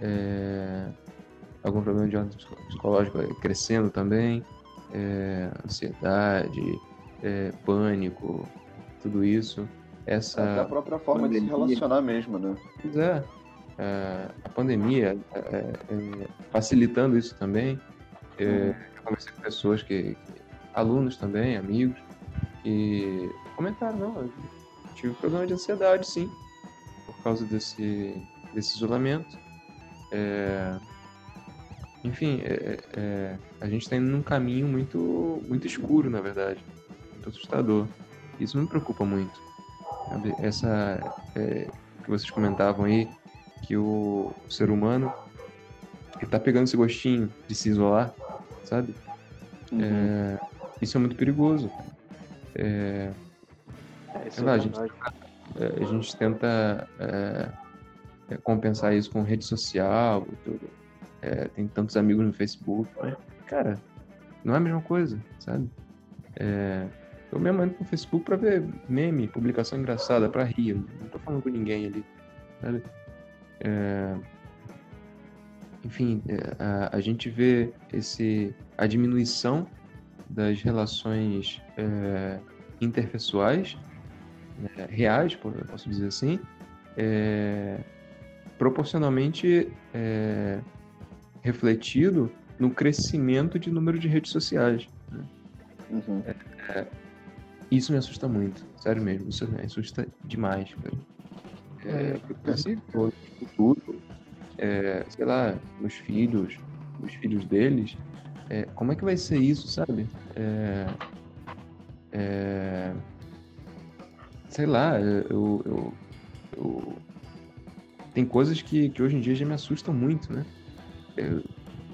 é, algum problema de ordem psicológica crescendo também, ansiedade, pânico, tudo isso. Essa Até a própria forma pandemia, de se relacionar mesmo, né? Pois é, é, a pandemia é, é, facilitando isso também. Uhum. Eu conversei com pessoas que, que, alunos também, amigos, e comentaram, não, eu tive problema de ansiedade, sim, por causa desse, desse isolamento. É, enfim, é, é, a gente está indo num caminho muito, muito escuro, na verdade, muito assustador. Isso me preocupa muito. Essa é, que vocês comentavam aí, que o, ser humano está pegando esse gostinho de se isolar, sabe? Uhum. É, isso é muito perigoso. É, é, lá, a, gente, é, a gente tenta é, é, compensar isso com rede social e tudo. tem tantos amigos no Facebook, mas, cara, não é a mesma coisa, sabe? Eu mesmo entro no Facebook pra ver meme, publicação engraçada, pra rir. Não tô falando com ninguém ali, sabe? É, enfim, é, a, a, gente vê esse, a diminuição das relações é, interpessoais, né, reais, posso dizer assim, é, proporcionalmente é, refletido no crescimento de número de redes sociais. Né? Uhum. É, isso me assusta muito, sério mesmo, isso me assusta demais, cara. É, é, futuro, é, sei lá, nos filhos, nos filhos deles, é, como é que vai ser isso, sabe? É, é sei lá, eu, eu, eu, tem coisas que, que hoje em dia já me assustam muito, né? Eu,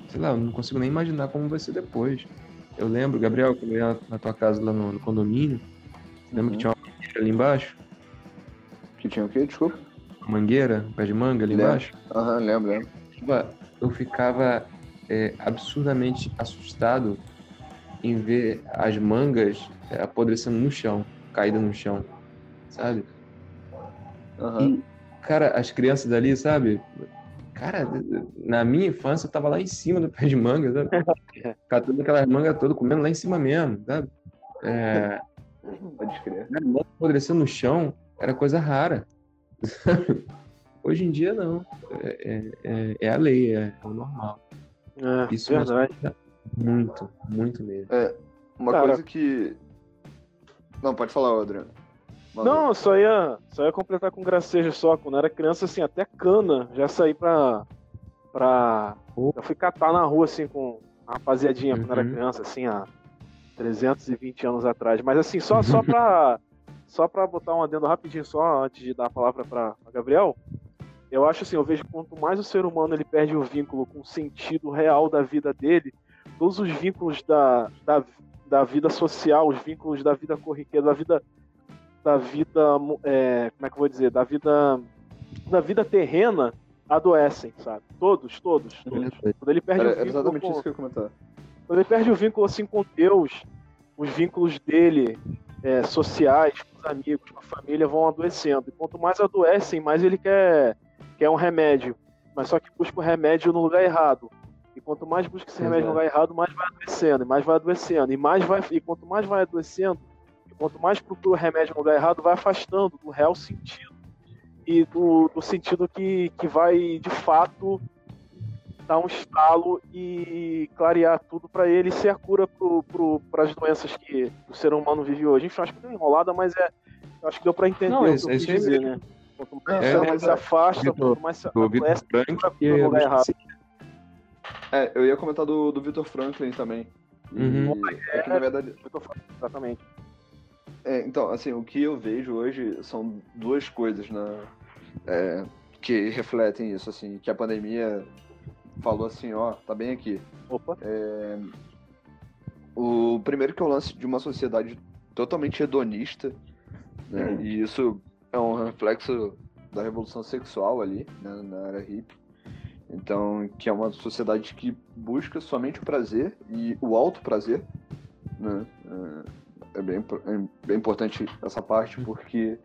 sei lá, eu não consigo nem imaginar como vai ser depois. Eu lembro, Gabriel, que eu ia na tua casa lá no, no condomínio, lembra uhum. que tinha uma ali embaixo? Que tinha o quê? Desculpa mangueira, pé de manga ali lembro. embaixo. Aham, uhum, lembro, lembro. Eu ficava é, absurdamente assustado em ver as mangas é, apodrecendo no chão, caídas no chão, sabe? Uhum. E, cara, as crianças dali, sabe? Cara, na minha infância eu tava lá em cima do pé de manga, sabe? Catando aquelas mangas todas, comendo lá em cima mesmo, sabe? É... Pode crer. Apodrecendo no chão era coisa rara. Hoje em dia, não. É, é, é a lei, é, é o normal. É, Isso verdade. Muito, muito mesmo. É, uma Cara, coisa que. Não, pode falar, Adriano. Não, só ia, só ia completar com gracejo só. Quando eu era criança, assim, até cana, já saí pra. pra. Eu fui catar na rua, assim, com a rapaziadinha quando eu era Uhum. criança, assim, há 320 anos atrás. Mas assim, só, só pra. Só pra botar um adendo rapidinho só, antes de dar a palavra pra, pra Gabriel. Eu acho assim, eu vejo que quanto mais o ser humano ele perde o vínculo com o sentido real da vida dele, todos os vínculos da, da, da vida social, os vínculos da vida corriqueira, da vida da vida, é, como é que eu vou dizer, da vida da vida terrena adoecem, sabe? Todos, todos, todos. Quando ele perde Era, o vínculo exatamente com, isso que eu comentar. quando ele perde o vínculo assim com Deus, os vínculos dele é, sociais, com os amigos, com a família vão adoecendo. E quanto mais adoecem, mais ele quer, quer um remédio. Mas só que busca o remédio no lugar errado. E quanto mais busca esse remédio no Exato. lugar errado, mais vai adoecendo, e mais vai adoecendo, e mais vai. E quanto mais vai adoecendo, quanto mais procura o remédio no lugar errado, vai afastando do real sentido. E do, do sentido que, que vai, de fato, dar um estalo e clarear tudo para ele ser a cura para as doenças que o ser humano vive hoje. Enfim, acho que deu uma enrolada, mas é, acho que deu para entender Não, o é que isso- eu é quis dizer, né? Quanto mais É, é, se afasta, Vitor- quanto mais se O Vitor adoece, procura no é lugar errado. É, eu ia comentar do, do Victor Franklin também. E Uhum. é que, na verdade, Exatamente. É, então, assim, o que eu vejo hoje são duas coisas, né? é, que refletem isso, assim, que a pandemia falou assim, ó, tá bem aqui. Opa. O primeiro que é o lance de uma sociedade totalmente hedonista, né? E isso é um reflexo da revolução sexual ali, né, na era hippie. Então, que é uma sociedade que busca somente o prazer e o alto prazer, né? É, é bem, é bem importante essa parte, porque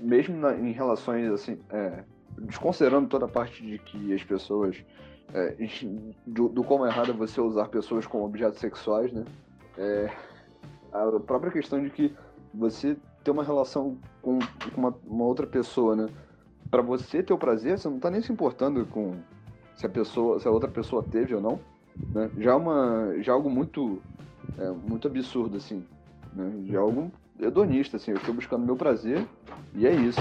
mesmo na- em relações assim, é, desconsiderando toda a parte de que as pessoas é, do, do como é errado você usar pessoas como objetos sexuais, né? É, a própria questão de que você ter uma relação com, com uma, uma outra pessoa, né? Pra você ter o prazer, você não tá nem se importando com se a pessoa, se a outra pessoa teve ou não, né? Já é uma, já é algo muito, é, muito absurdo assim, né? Já é algo hedonista assim. Eu estou buscando meu prazer e é isso.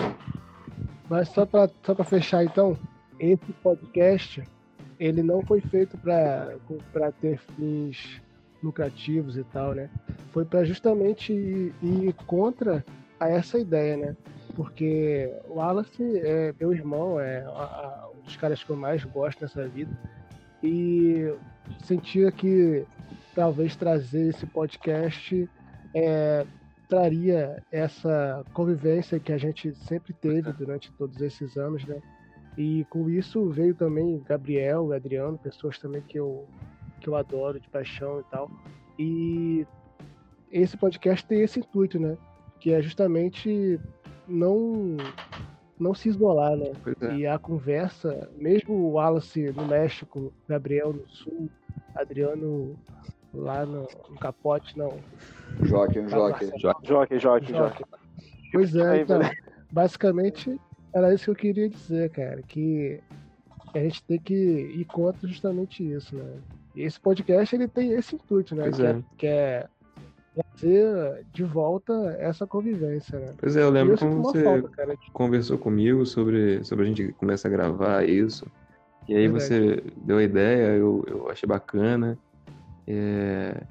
Mas só para só pra fechar então, esse podcast ele não foi feito para ter fins lucrativos e tal, né? Foi para justamente ir, ir contra a essa ideia, né? Porque o Wallace é meu irmão, é a- a- um dos caras que eu mais gosto nessa vida. E sentia que talvez trazer esse podcast é, traria essa convivência que a gente sempre teve durante todos esses anos, né? E com isso veio também Gabriel, Adriano, pessoas também que eu, que eu adoro de paixão e tal. E esse podcast tem esse intuito, né? Que é justamente não não se isolar, né? É. E a conversa, mesmo o Wallace no México, Gabriel no Sul, Adriano lá no, no capote, não. Joque, um joque. Joque, joque, joque. Joque. Pois é, Aí, então, basicamente era isso que eu queria dizer, cara, que a gente tem que ir contra justamente isso, né? E esse podcast ele tem esse intuito, né? Pois que, é. que é trazer de volta essa convivência, né? Pois é, eu lembro uma você falta, cara. de- conversou comigo sobre, sobre a gente começar a gravar isso. E aí você deu a ideia, eu, eu achei bacana. É,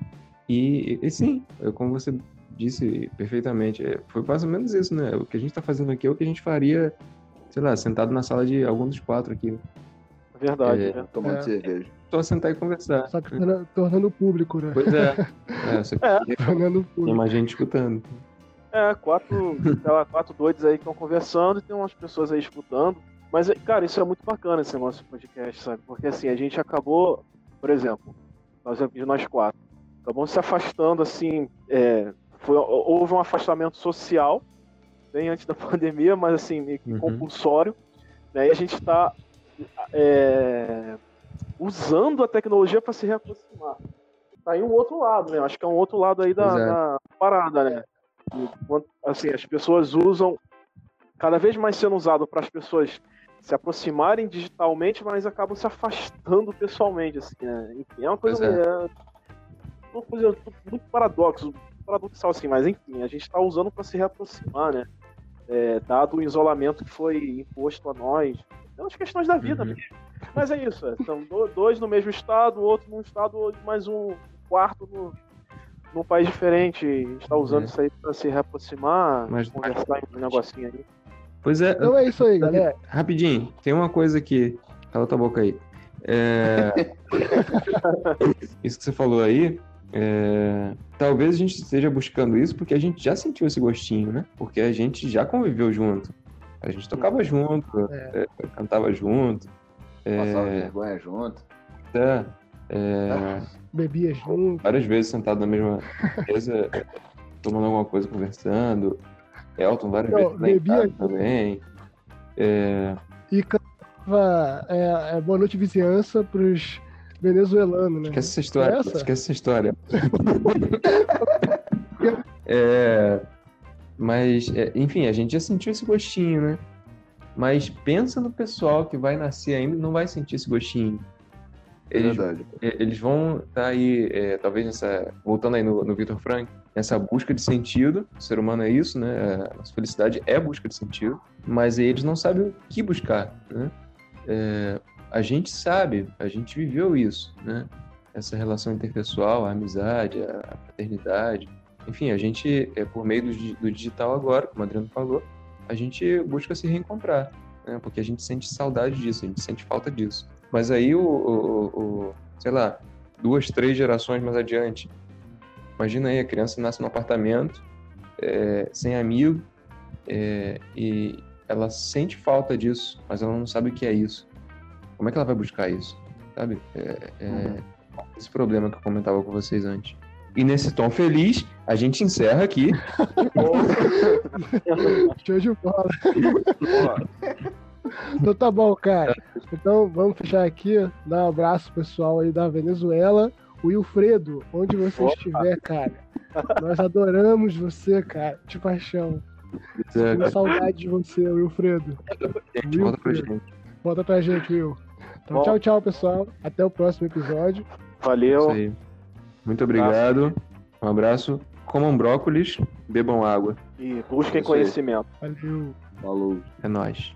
e, e sim, eu- como você disse perfeitamente, é, foi mais ou menos isso, né? O que a gente tá fazendo aqui é o que a gente faria, sei lá, sentado na sala de algum dos quatro aqui. né? Verdade, É. verdade. Tomando É. cerveja. Só sentar e conversar. Só que torna- tornando público, né? Pois é. é você Tornando tem público. mais gente escutando. É, quatro, lá, quatro doidos aí que estão conversando e tem umas pessoas aí escutando. Mas, cara, isso é muito bacana esse de podcast, sabe? Porque assim, a gente acabou, por exemplo, nós de nós quatro, acabamos se afastando, assim, é, foi, houve um afastamento social, bem antes da pandemia, mas assim, meio que Uhum. compulsório, né? E a gente está usando a tecnologia para se reaproximar. Tá aí um outro lado, né? Acho que é um outro lado aí da, é. da parada, né? E, assim, as pessoas usam cada vez mais sendo usado para as pessoas se aproximarem digitalmente, mas acabam se afastando pessoalmente, assim, né? Enfim, é uma coisa, Pois é. uma coisa muito paradoxo. paradoxal assim, mas enfim, a gente está usando para se reaproximar, né? É, dado o isolamento que foi imposto a nós, pelas questões da vida Uhum. mesmo. Mas é isso, é, são do- dois no mesmo estado, outro num estado mais um quarto no, num país diferente. A gente está usando Uhum. isso aí para se reaproximar, Mas- conversar em um negocinho aí. Pois é, Então é isso aí, galera. rapidinho, tem uma coisa que. Cala tua boca aí. É, isso que você falou aí. é, Talvez a gente esteja buscando isso porque a gente já sentiu esse gostinho, né? Porque a gente já conviveu junto. A gente tocava junto, É. é, cantava junto. Passava É, vergonha junto. é, é, Bebia junto. várias vezes sentado na mesma mesa, tomando alguma coisa, conversando. Elton várias Não, vezes lá em bebia casa também. É, E cantava é, é, Boa Noite Vizinhança pros venezuelanos, né? Esquece essa história. Essa? Esquece essa história. É, mas, é, enfim, a gente já sentiu esse gostinho, né? Mas pensa no pessoal que vai nascer ainda e não vai sentir esse gostinho. É Eles, verdade. é, eles vão estar aí, é, talvez nessa. Voltando aí no, no Victor Frank, nessa busca de sentido. O ser humano é isso, né? A nossa felicidade é busca de sentido. Mas eles não sabem o que buscar, né? É, a gente sabe, a gente viveu isso, né? Essa relação interpessoal, a amizade, a, fraternidade. Enfim, a gente, é, por meio do, do digital agora, como o Adriano falou, a gente busca se reencontrar, né? Porque a gente sente saudade disso, a gente sente falta disso. Mas aí o, o- o- sei lá, duas, três gerações mais adiante, imagina aí, a criança nasce num apartamento, é, sem amigo, é, e ela sente falta disso, mas ela não sabe o que é isso. Como é que ela vai buscar isso? Sabe? É, é esse problema que eu comentava com vocês antes. E nesse tom feliz, a gente encerra aqui. Show de bola. Então tá bom, cara. Então vamos fechar aqui. Dar um abraço pro pessoal aí da Venezuela. O Wilfredo, onde você Opa. estiver, cara. Nós adoramos você, cara. De paixão. É, Com saudade de você, Wilfredo. gente, volta pra gente. Volta pra gente, Will. Então Bom. tchau, tchau, pessoal. Até o próximo episódio. Valeu. Isso aí. Muito obrigado. Um abraço. Comam brócolis, bebam água. E busquem conhecimento. Valeu. Falou. É nóis.